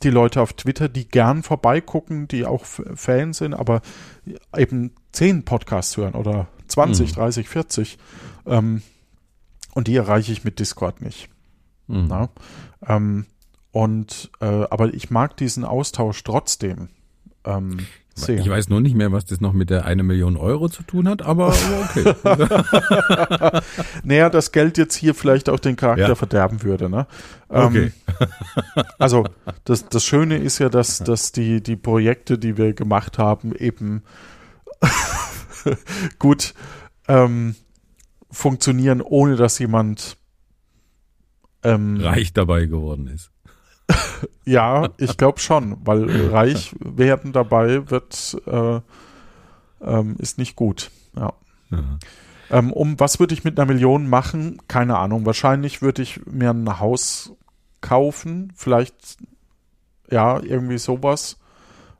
die Leute auf Twitter, die gern vorbeigucken, die auch Fans sind, aber eben zehn Podcasts hören oder 20, Mhm. 30, 40. Ähm, und die erreiche ich mit Discord nicht. Na? Ähm, und äh, aber ich mag diesen Austausch trotzdem. Ähm, sehr. Ich weiß nur nicht mehr, was das noch mit der eine Million Euro zu tun hat, aber okay. Naja, das Geld jetzt hier vielleicht auch den Charakter Ja. verderben würde. Ne? Ähm, Okay. Also das, das Schöne ist ja, dass, dass die, die Projekte, die wir gemacht haben, eben gut ähm, funktionieren, ohne dass jemand ähm, Reich dabei geworden ist. Ja, ich glaube schon, weil reich werden dabei wird äh, ähm, ist nicht gut. Ja. Ja. Ähm, um was würde ich mit einer Million machen? Keine Ahnung. Wahrscheinlich würde ich mir ein Haus kaufen, vielleicht ja irgendwie sowas.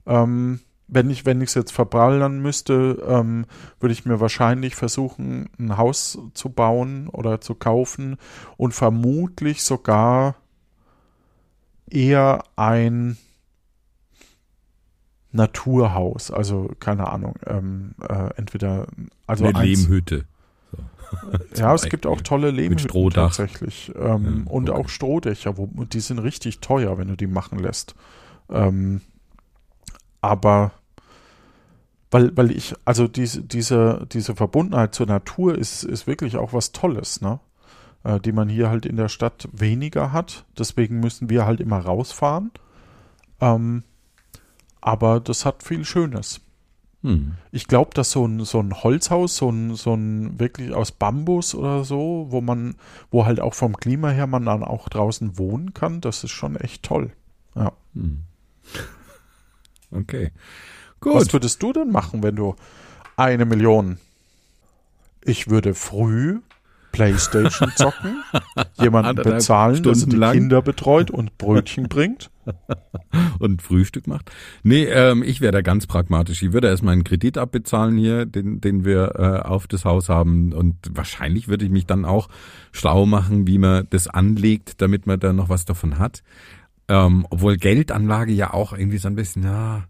Ähm, wenn ich wenn ich es jetzt verbrallern müsste, ähm, würde ich mir wahrscheinlich versuchen, ein Haus zu bauen oder zu kaufen und vermutlich sogar eher ein Naturhaus, also keine Ahnung, ähm, äh, entweder also Eine eins- Lehmhütte. ja, es gibt auch tolle Lehmhütten tatsächlich. Ähm, Ja, und okay. auch Strohdächer, wo, und die sind richtig teuer, wenn du die machen lässt. Ähm, aber weil, weil ich, also diese, diese, diese Verbundenheit zur Natur ist, ist wirklich auch was Tolles, ne? Äh, die man hier halt in der Stadt weniger hat. Deswegen müssen wir halt immer rausfahren. Ähm, aber das hat viel Schönes. Hm. Ich glaube, dass so ein, so ein Holzhaus, so ein, so ein wirklich aus Bambus oder so, wo man, wo halt auch vom Klima her man dann auch draußen wohnen kann, das ist schon echt toll. Hm. Okay. Was Gut. würdest du denn machen, wenn du eine Million? Ich würde früh Playstation zocken, jemanden bezahlen, dass er Stunden die lang. Kinder betreut und Brötchen bringt. Und Frühstück macht. Nee, ähm, ich wäre da ganz pragmatisch. Ich würde erstmal einen Kredit abbezahlen hier, den, den wir äh, auf das Haus haben. Und wahrscheinlich würde ich mich dann auch schlau machen, wie man das anlegt, damit man da noch was davon hat. Ähm, obwohl Geldanlage ja auch irgendwie so ein bisschen, ja,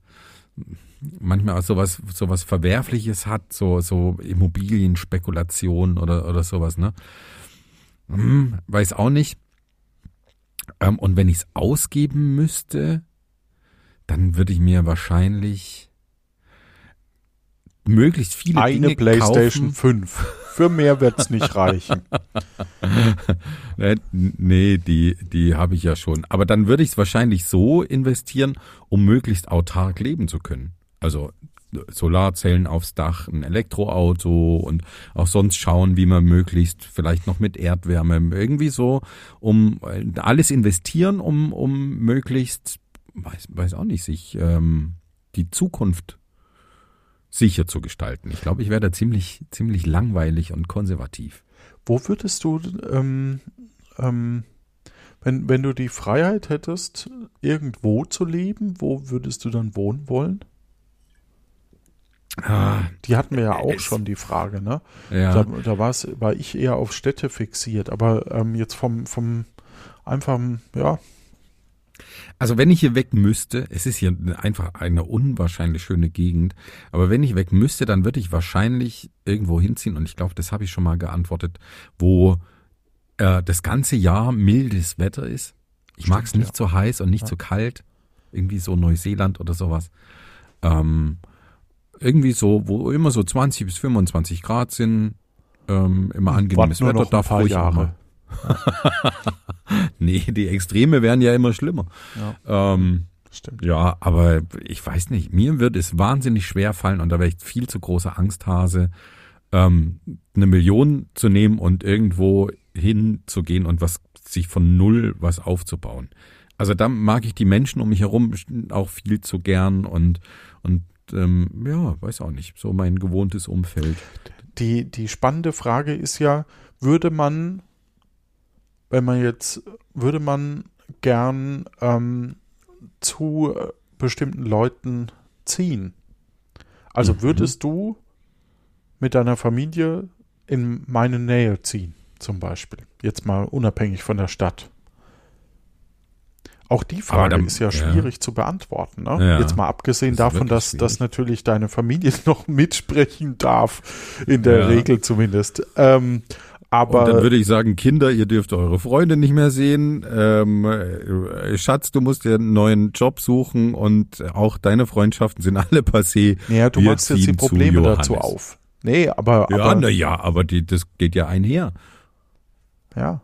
manchmal auch sowas, sowas Verwerfliches hat, so, so Immobilienspekulation oder, oder sowas, ne? Hm, weiß auch nicht. Ähm, und wenn ich es ausgeben müsste, dann würde ich mir wahrscheinlich möglichst viele Eine Dinge PlayStation kaufen. 5. Für mehr wird's nicht reichen. Nee, die, die habe ich ja schon. Aber dann würde ich es wahrscheinlich so investieren, um möglichst autark leben zu können. Also Solarzellen aufs Dach, ein Elektroauto und auch sonst schauen, wie man möglichst vielleicht noch mit Erdwärme irgendwie so, um äh, alles investieren, um, um möglichst, weiß, weiß auch nicht, sich ähm, die Zukunft sicher zu gestalten. Ich glaube, ich wäre da ziemlich, ziemlich langweilig und konservativ. Wo würdest du, ähm, ähm, wenn, wenn du die Freiheit hättest, irgendwo zu leben, wo würdest du dann wohnen wollen? Ah, Die hatten wir ja auch Es- schon, die Frage, ne? ja. Da, da war's, war ich eher auf Städte fixiert, aber ähm, jetzt vom, vom einfachen, ja, Also wenn ich hier weg müsste, es ist hier einfach eine unwahrscheinlich schöne Gegend, aber wenn ich weg müsste, dann würde ich wahrscheinlich irgendwo hinziehen und ich glaube, das habe ich schon mal geantwortet, wo äh, das ganze Jahr mildes Wetter ist. Ich mag es nicht so heiß und nicht Ja. so kalt, irgendwie so Neuseeland oder sowas. Ähm, irgendwie so, wo immer so 20 bis 25 Grad sind, ähm, immer angenehmes Wetter, darf ruhig Jahre. Nee, die Extreme werden ja immer schlimmer. Ja. Ähm, stimmt. ja, aber ich weiß nicht, mir wird es wahnsinnig schwer fallen und da wäre ich viel zu große Angsthase, ähm, eine Million zu nehmen und irgendwo hinzugehen und was sich von null was aufzubauen. Also da mag ich die Menschen um mich herum auch viel zu gern und und ähm, ja, weiß auch nicht, so mein gewohntes Umfeld. Die, die spannende Frage ist ja, würde man, wenn man jetzt, würde man gern ähm, zu äh, bestimmten Leuten ziehen? Also Mhm. würdest du mit deiner Familie in meine Nähe ziehen, zum Beispiel? Jetzt mal unabhängig von der Stadt. Auch die Frage dann- ist ja ja. schwierig zu beantworten. Ne? Ja. Jetzt mal abgesehen Das davon, dass, dass natürlich deine Familie noch mitsprechen darf, in der Ja. Regel zumindest. Ähm, aber und dann würde ich sagen, Kinder, ihr dürft eure Freunde nicht mehr sehen. Ähm, äh, Schatz, du musst dir einen neuen Job suchen und auch deine Freundschaften sind alle passé. naja, du wir machst jetzt die Probleme dazu auf. Nee, aber, Ja, aber na ja, aber die, das geht ja einher. ja.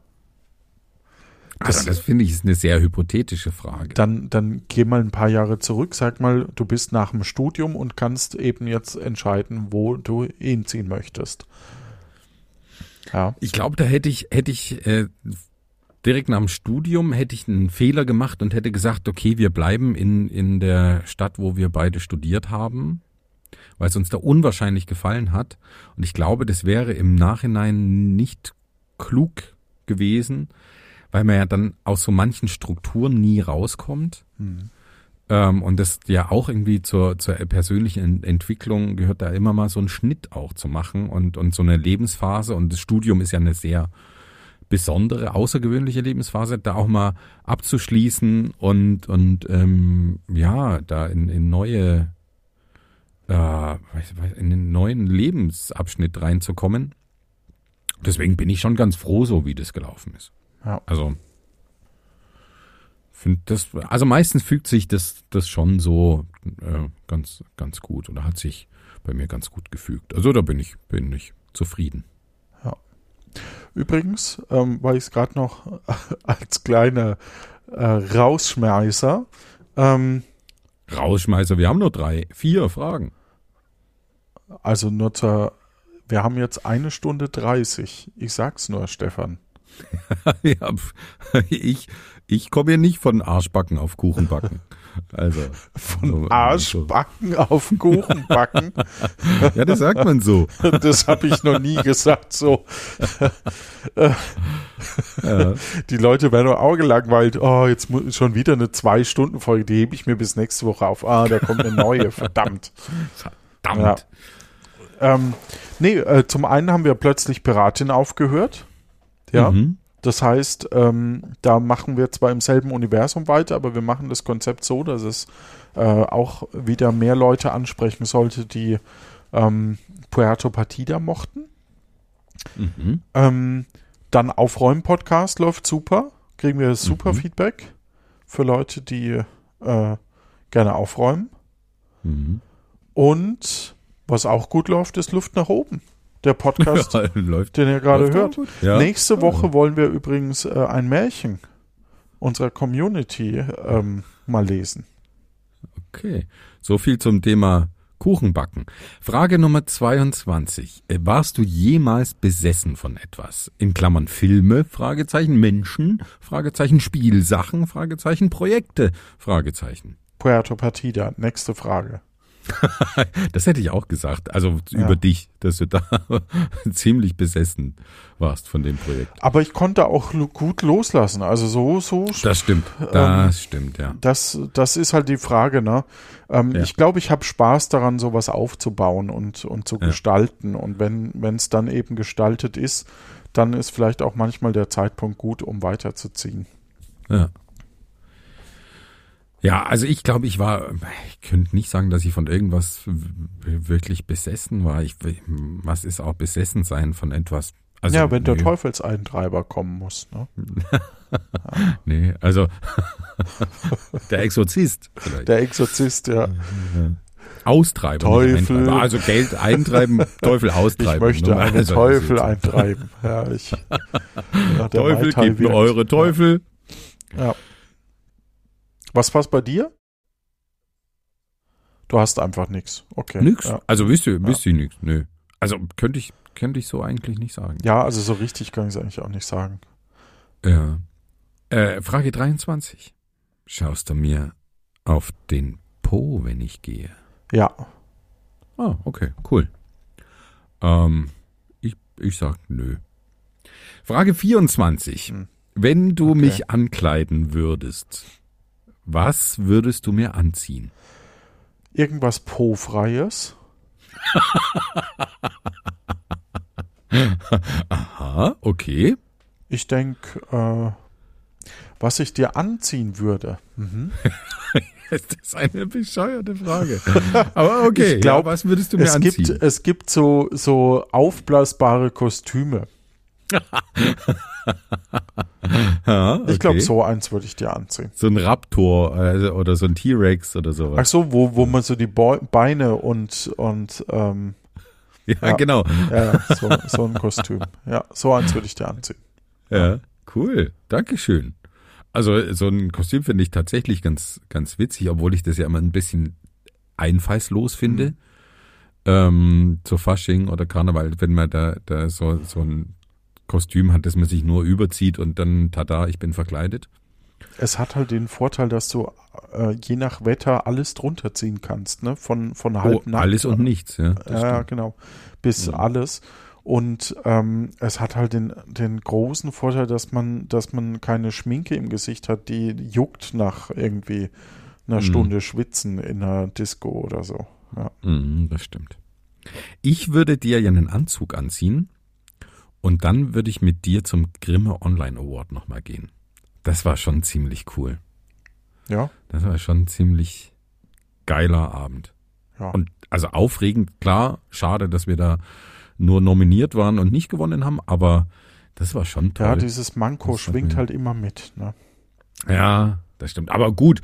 Also das finde ich ist eine sehr hypothetische Frage. Dann, dann geh mal ein paar Jahre zurück, sag mal, du bist nach dem Studium und kannst eben jetzt entscheiden, wo du hinziehen möchtest. Ja. Ich glaube, da hätte ich, hätte ich äh, direkt nach dem Studium hätte ich einen Fehler gemacht und hätte gesagt, okay, wir bleiben in, in der Stadt, wo wir beide studiert haben, weil es uns da unwahrscheinlich gefallen hat. Und ich glaube, das wäre im Nachhinein nicht klug gewesen, weil man ja dann aus so manchen Strukturen nie rauskommt. Hm. Ähm, und das ja auch irgendwie zur, zur persönlichen Ent- Entwicklung gehört da immer mal so einen Schnitt auch zu machen und, und so eine Lebensphase. Und das Studium ist ja eine sehr besondere, außergewöhnliche Lebensphase, da auch mal abzuschließen und, und ähm, ja, da in, in neue, äh, in einen neuen Lebensabschnitt reinzukommen. Deswegen bin ich schon ganz froh, so wie das gelaufen ist. Ja. Also finde das, also meistens fügt sich das, das schon so äh, ganz, ganz gut oder hat sich bei mir ganz gut gefügt. Also da bin ich, bin ich zufrieden. Übrigens, ähm, weil ich es gerade noch als kleiner äh, Rausschmeißer, ähm, Rausschmeißer, wir haben nur drei, vier Fragen. also nur zur, wir haben jetzt eine Stunde 30. Ich sag's nur, Stefan. Ja, ich, ich komme hier nicht von Arschbacken auf Kuchenbacken. Also Von so- Arschbacken auf Kuchenbacken. so. Ja, das sagt man so. Das habe ich noch nie gesagt. So, Ja. die Leute werden nur Auge langweilt. Oh, jetzt schon wieder eine Zwei-Stunden-Folge. Die hebe ich mir bis nächste Woche auf. Ah, da kommt eine neue. Verdammt. Verdammt. Ähm, nee, äh, zum einen haben wir plötzlich Piratin aufgehört. Ja. Mhm. Das heißt, ähm, da machen wir zwar im selben Universum weiter, aber wir machen das Konzept so, dass es äh, auch wieder mehr Leute ansprechen sollte, die ähm, Puerto Partida mochten. Mhm. Ähm, dann Aufräumen-Podcast läuft super. Kriegen wir super Mhm. Feedback für Leute, die äh, gerne aufräumen. Mhm. Und was auch gut läuft, ist Luft nach oben. Der Podcast, Ja, läuft. den ihr gerade hört. Ja. Nächste Woche wollen wir übrigens äh, ein Märchen unserer Community ähm, mal lesen. Okay, so viel zum Thema Kuchenbacken. Frage Nummer 22. Äh, Warst du jemals besessen von etwas? In Klammern Filme, Fragezeichen, Menschen, Fragezeichen, Spielsachen, Fragezeichen, Projekte, Fragezeichen. Puerto Partida, nächste Frage. Das hätte ich auch gesagt. Also Ja. über dich, dass du da ziemlich besessen warst von dem Projekt. Aber ich konnte auch gut loslassen. Also so, so Das stimmt. Das stimmt, ja. Das, das ist halt die Frage, ne? Ähm, Ja. Ich glaube, ich habe Spaß daran, sowas aufzubauen und, und zu Ja. gestalten. Und wenn es dann eben gestaltet ist, dann ist vielleicht auch manchmal der Zeitpunkt gut, um weiterzuziehen. Ja. Ja, also ich glaube, ich war, ich könnte nicht sagen, dass ich von irgendwas wirklich besessen war. Ich, was ist auch besessen sein von etwas? Also, ja, wenn der nee, Teufelseintreiber kommen muss. Ne? Nee, also der Exorzist vielleicht. Der Exorzist, ja. Austreiber. nicht Teufel. Also Geld eintreiben, Teufel Ich austreiben. möchte Nur- einen also, Teufel eintreiben. Ja, ich, ja, der Teufel, wirkt. eure Teufel. Ja. Was passt bei dir? Du hast einfach nichts. Okay. Nix. Ja. Also wisst ihr, wisst ihr nichts. Nö. Also könnte ich, könnte ich so eigentlich nicht sagen. ja, also so richtig kann ich es eigentlich auch nicht sagen. Ja. Äh, Frage 23. Schaust du mir auf den Po, wenn ich gehe? Ja. Ah, okay, cool. Ähm, ich, ich sag nö. Frage 24. Hm. Wenn du Okay. mich ankleiden würdest, was würdest du mir anziehen? Irgendwas Po-Freies. Aha, okay. Ich denke, äh, was ich dir anziehen würde. Mhm. Das ist eine bescheuerte Frage. Aber okay, Ich glaub, ja, was würdest du mir Es anziehen? gibt, es gibt so, so aufblasbare Kostüme. Ja, Ich glaube, so eins würde ich dir anziehen. So ein Raptor also, oder so ein T-Rex oder Ach sowas. so, wo, wo man so die Beu- Beine und, und ähm, Ja, ja. genau. ja, so, so ein Kostüm. Ja, so eins würde ich dir anziehen. Ja, cool. Dankeschön. Also so ein Kostüm finde ich tatsächlich ganz, ganz witzig, obwohl ich das ja immer ein bisschen einfallslos finde. Ähm, zu Fasching oder Karneval, wenn man da, da so, so ein Kostüm hat, das man sich nur überzieht und dann, tada, ich bin verkleidet. Es hat halt den Vorteil, dass du äh, je nach Wetter alles drunter ziehen kannst, ne? Von, von Oh, halb nackt alles und nichts, ja. Ja, stimmt. genau. Bis Mhm. alles. Und ähm, es hat halt den, den großen Vorteil, dass man, dass man keine Schminke im Gesicht hat, die juckt nach irgendwie einer Mhm. Stunde Schwitzen in einer Disco oder so. Ja. Mhm, das stimmt. Ich würde dir ja einen Anzug anziehen und dann würde ich mit dir zum Grimme Online Award nochmal gehen. Das war schon ziemlich cool. Ja, Das war schon ein ziemlich geiler Abend. ja. Und also aufregend, klar, schade, dass wir da nur nominiert waren und nicht gewonnen haben, aber das war schon toll. ja, dieses Manko Das schwingt halt immer mit. Ne? Ja, das stimmt. Aber gut,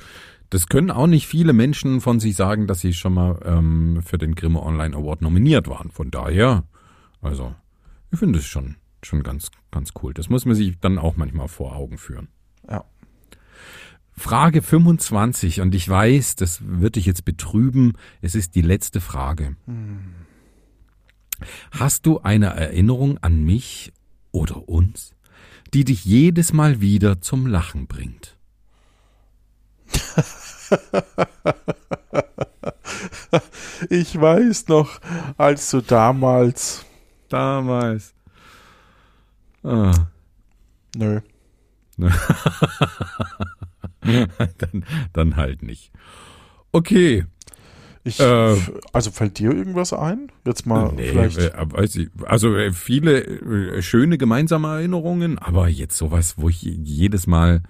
das können auch nicht viele Menschen von sich sagen, dass sie schon mal ähm, für den Grimme Online Award nominiert waren. Von daher, also, ich finde es schon, schon ganz, ganz cool. Das muss man sich dann auch manchmal vor Augen führen. Ja. Frage 25, und ich weiß, das wird dich jetzt betrüben, es ist die letzte Frage. Hast du eine Erinnerung an mich oder uns, die dich jedes Mal wieder zum Lachen bringt? Ich weiß noch, als du damals. Damals. Ah, Nö. dann, dann halt nicht. Okay, Ich, Äh. also fällt dir irgendwas ein? Jetzt mal Nee, vielleicht. äh, weiß ich, also äh, viele äh, schöne gemeinsame Erinnerungen, aber jetzt sowas, wo ich jedes Mal,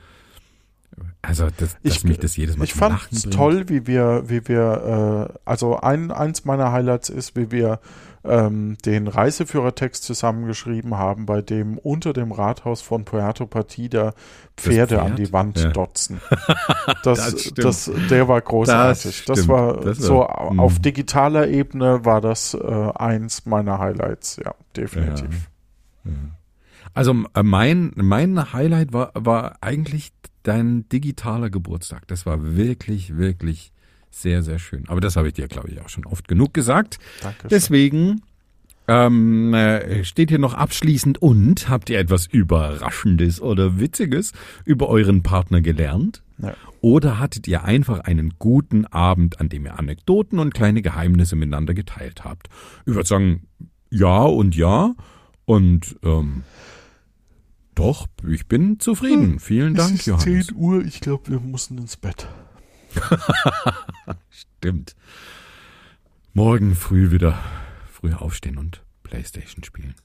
also das, dass Ich- mich das jedes Mal Ich fand es toll, wie wir, wie wir, äh, also ein, eins meiner Highlights ist, wie wir ähm, den Reiseführertext zusammengeschrieben haben, bei dem unter dem Rathaus von Puerto Partida Pferde Pferd? an die Wand Ja. dotzen. Das, Das das, der war großartig. Das, stimmt. war Das war- so mhm. auf digitaler Ebene war das äh, eins meiner Highlights, ja, definitiv. Also äh, mein, mein Highlight war, war eigentlich dein digitaler Geburtstag. Das war wirklich, wirklich sehr, sehr schön. Aber das habe ich dir, glaube ich, auch schon oft genug gesagt. Danke. Deswegen ähm, äh, steht hier noch abschließend und habt ihr etwas Überraschendes oder Witziges über euren Partner gelernt? Ja. Oder hattet ihr einfach einen guten Abend, an dem ihr Anekdoten und kleine Geheimnisse miteinander geteilt habt? Ich würde sagen, ja und ja. Und ähm, doch, ich bin zufrieden. Vielen Dank, es ist Johannes. 10 Uhr, ich glaube, wir müssen ins Bett. Stimmt. Morgen früh wieder früh aufstehen und Playstation spielen.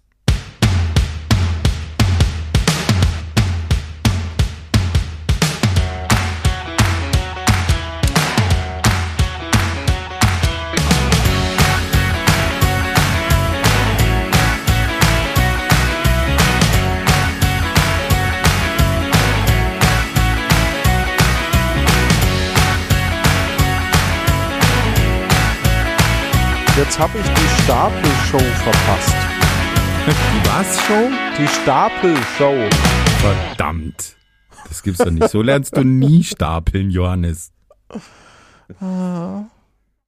Jetzt habe ich die Stapelshow verpasst. Die was Show? Die Stapelshow. Verdammt. Das gibt's doch nicht. So lernst du nie stapeln, Johannes. Ah,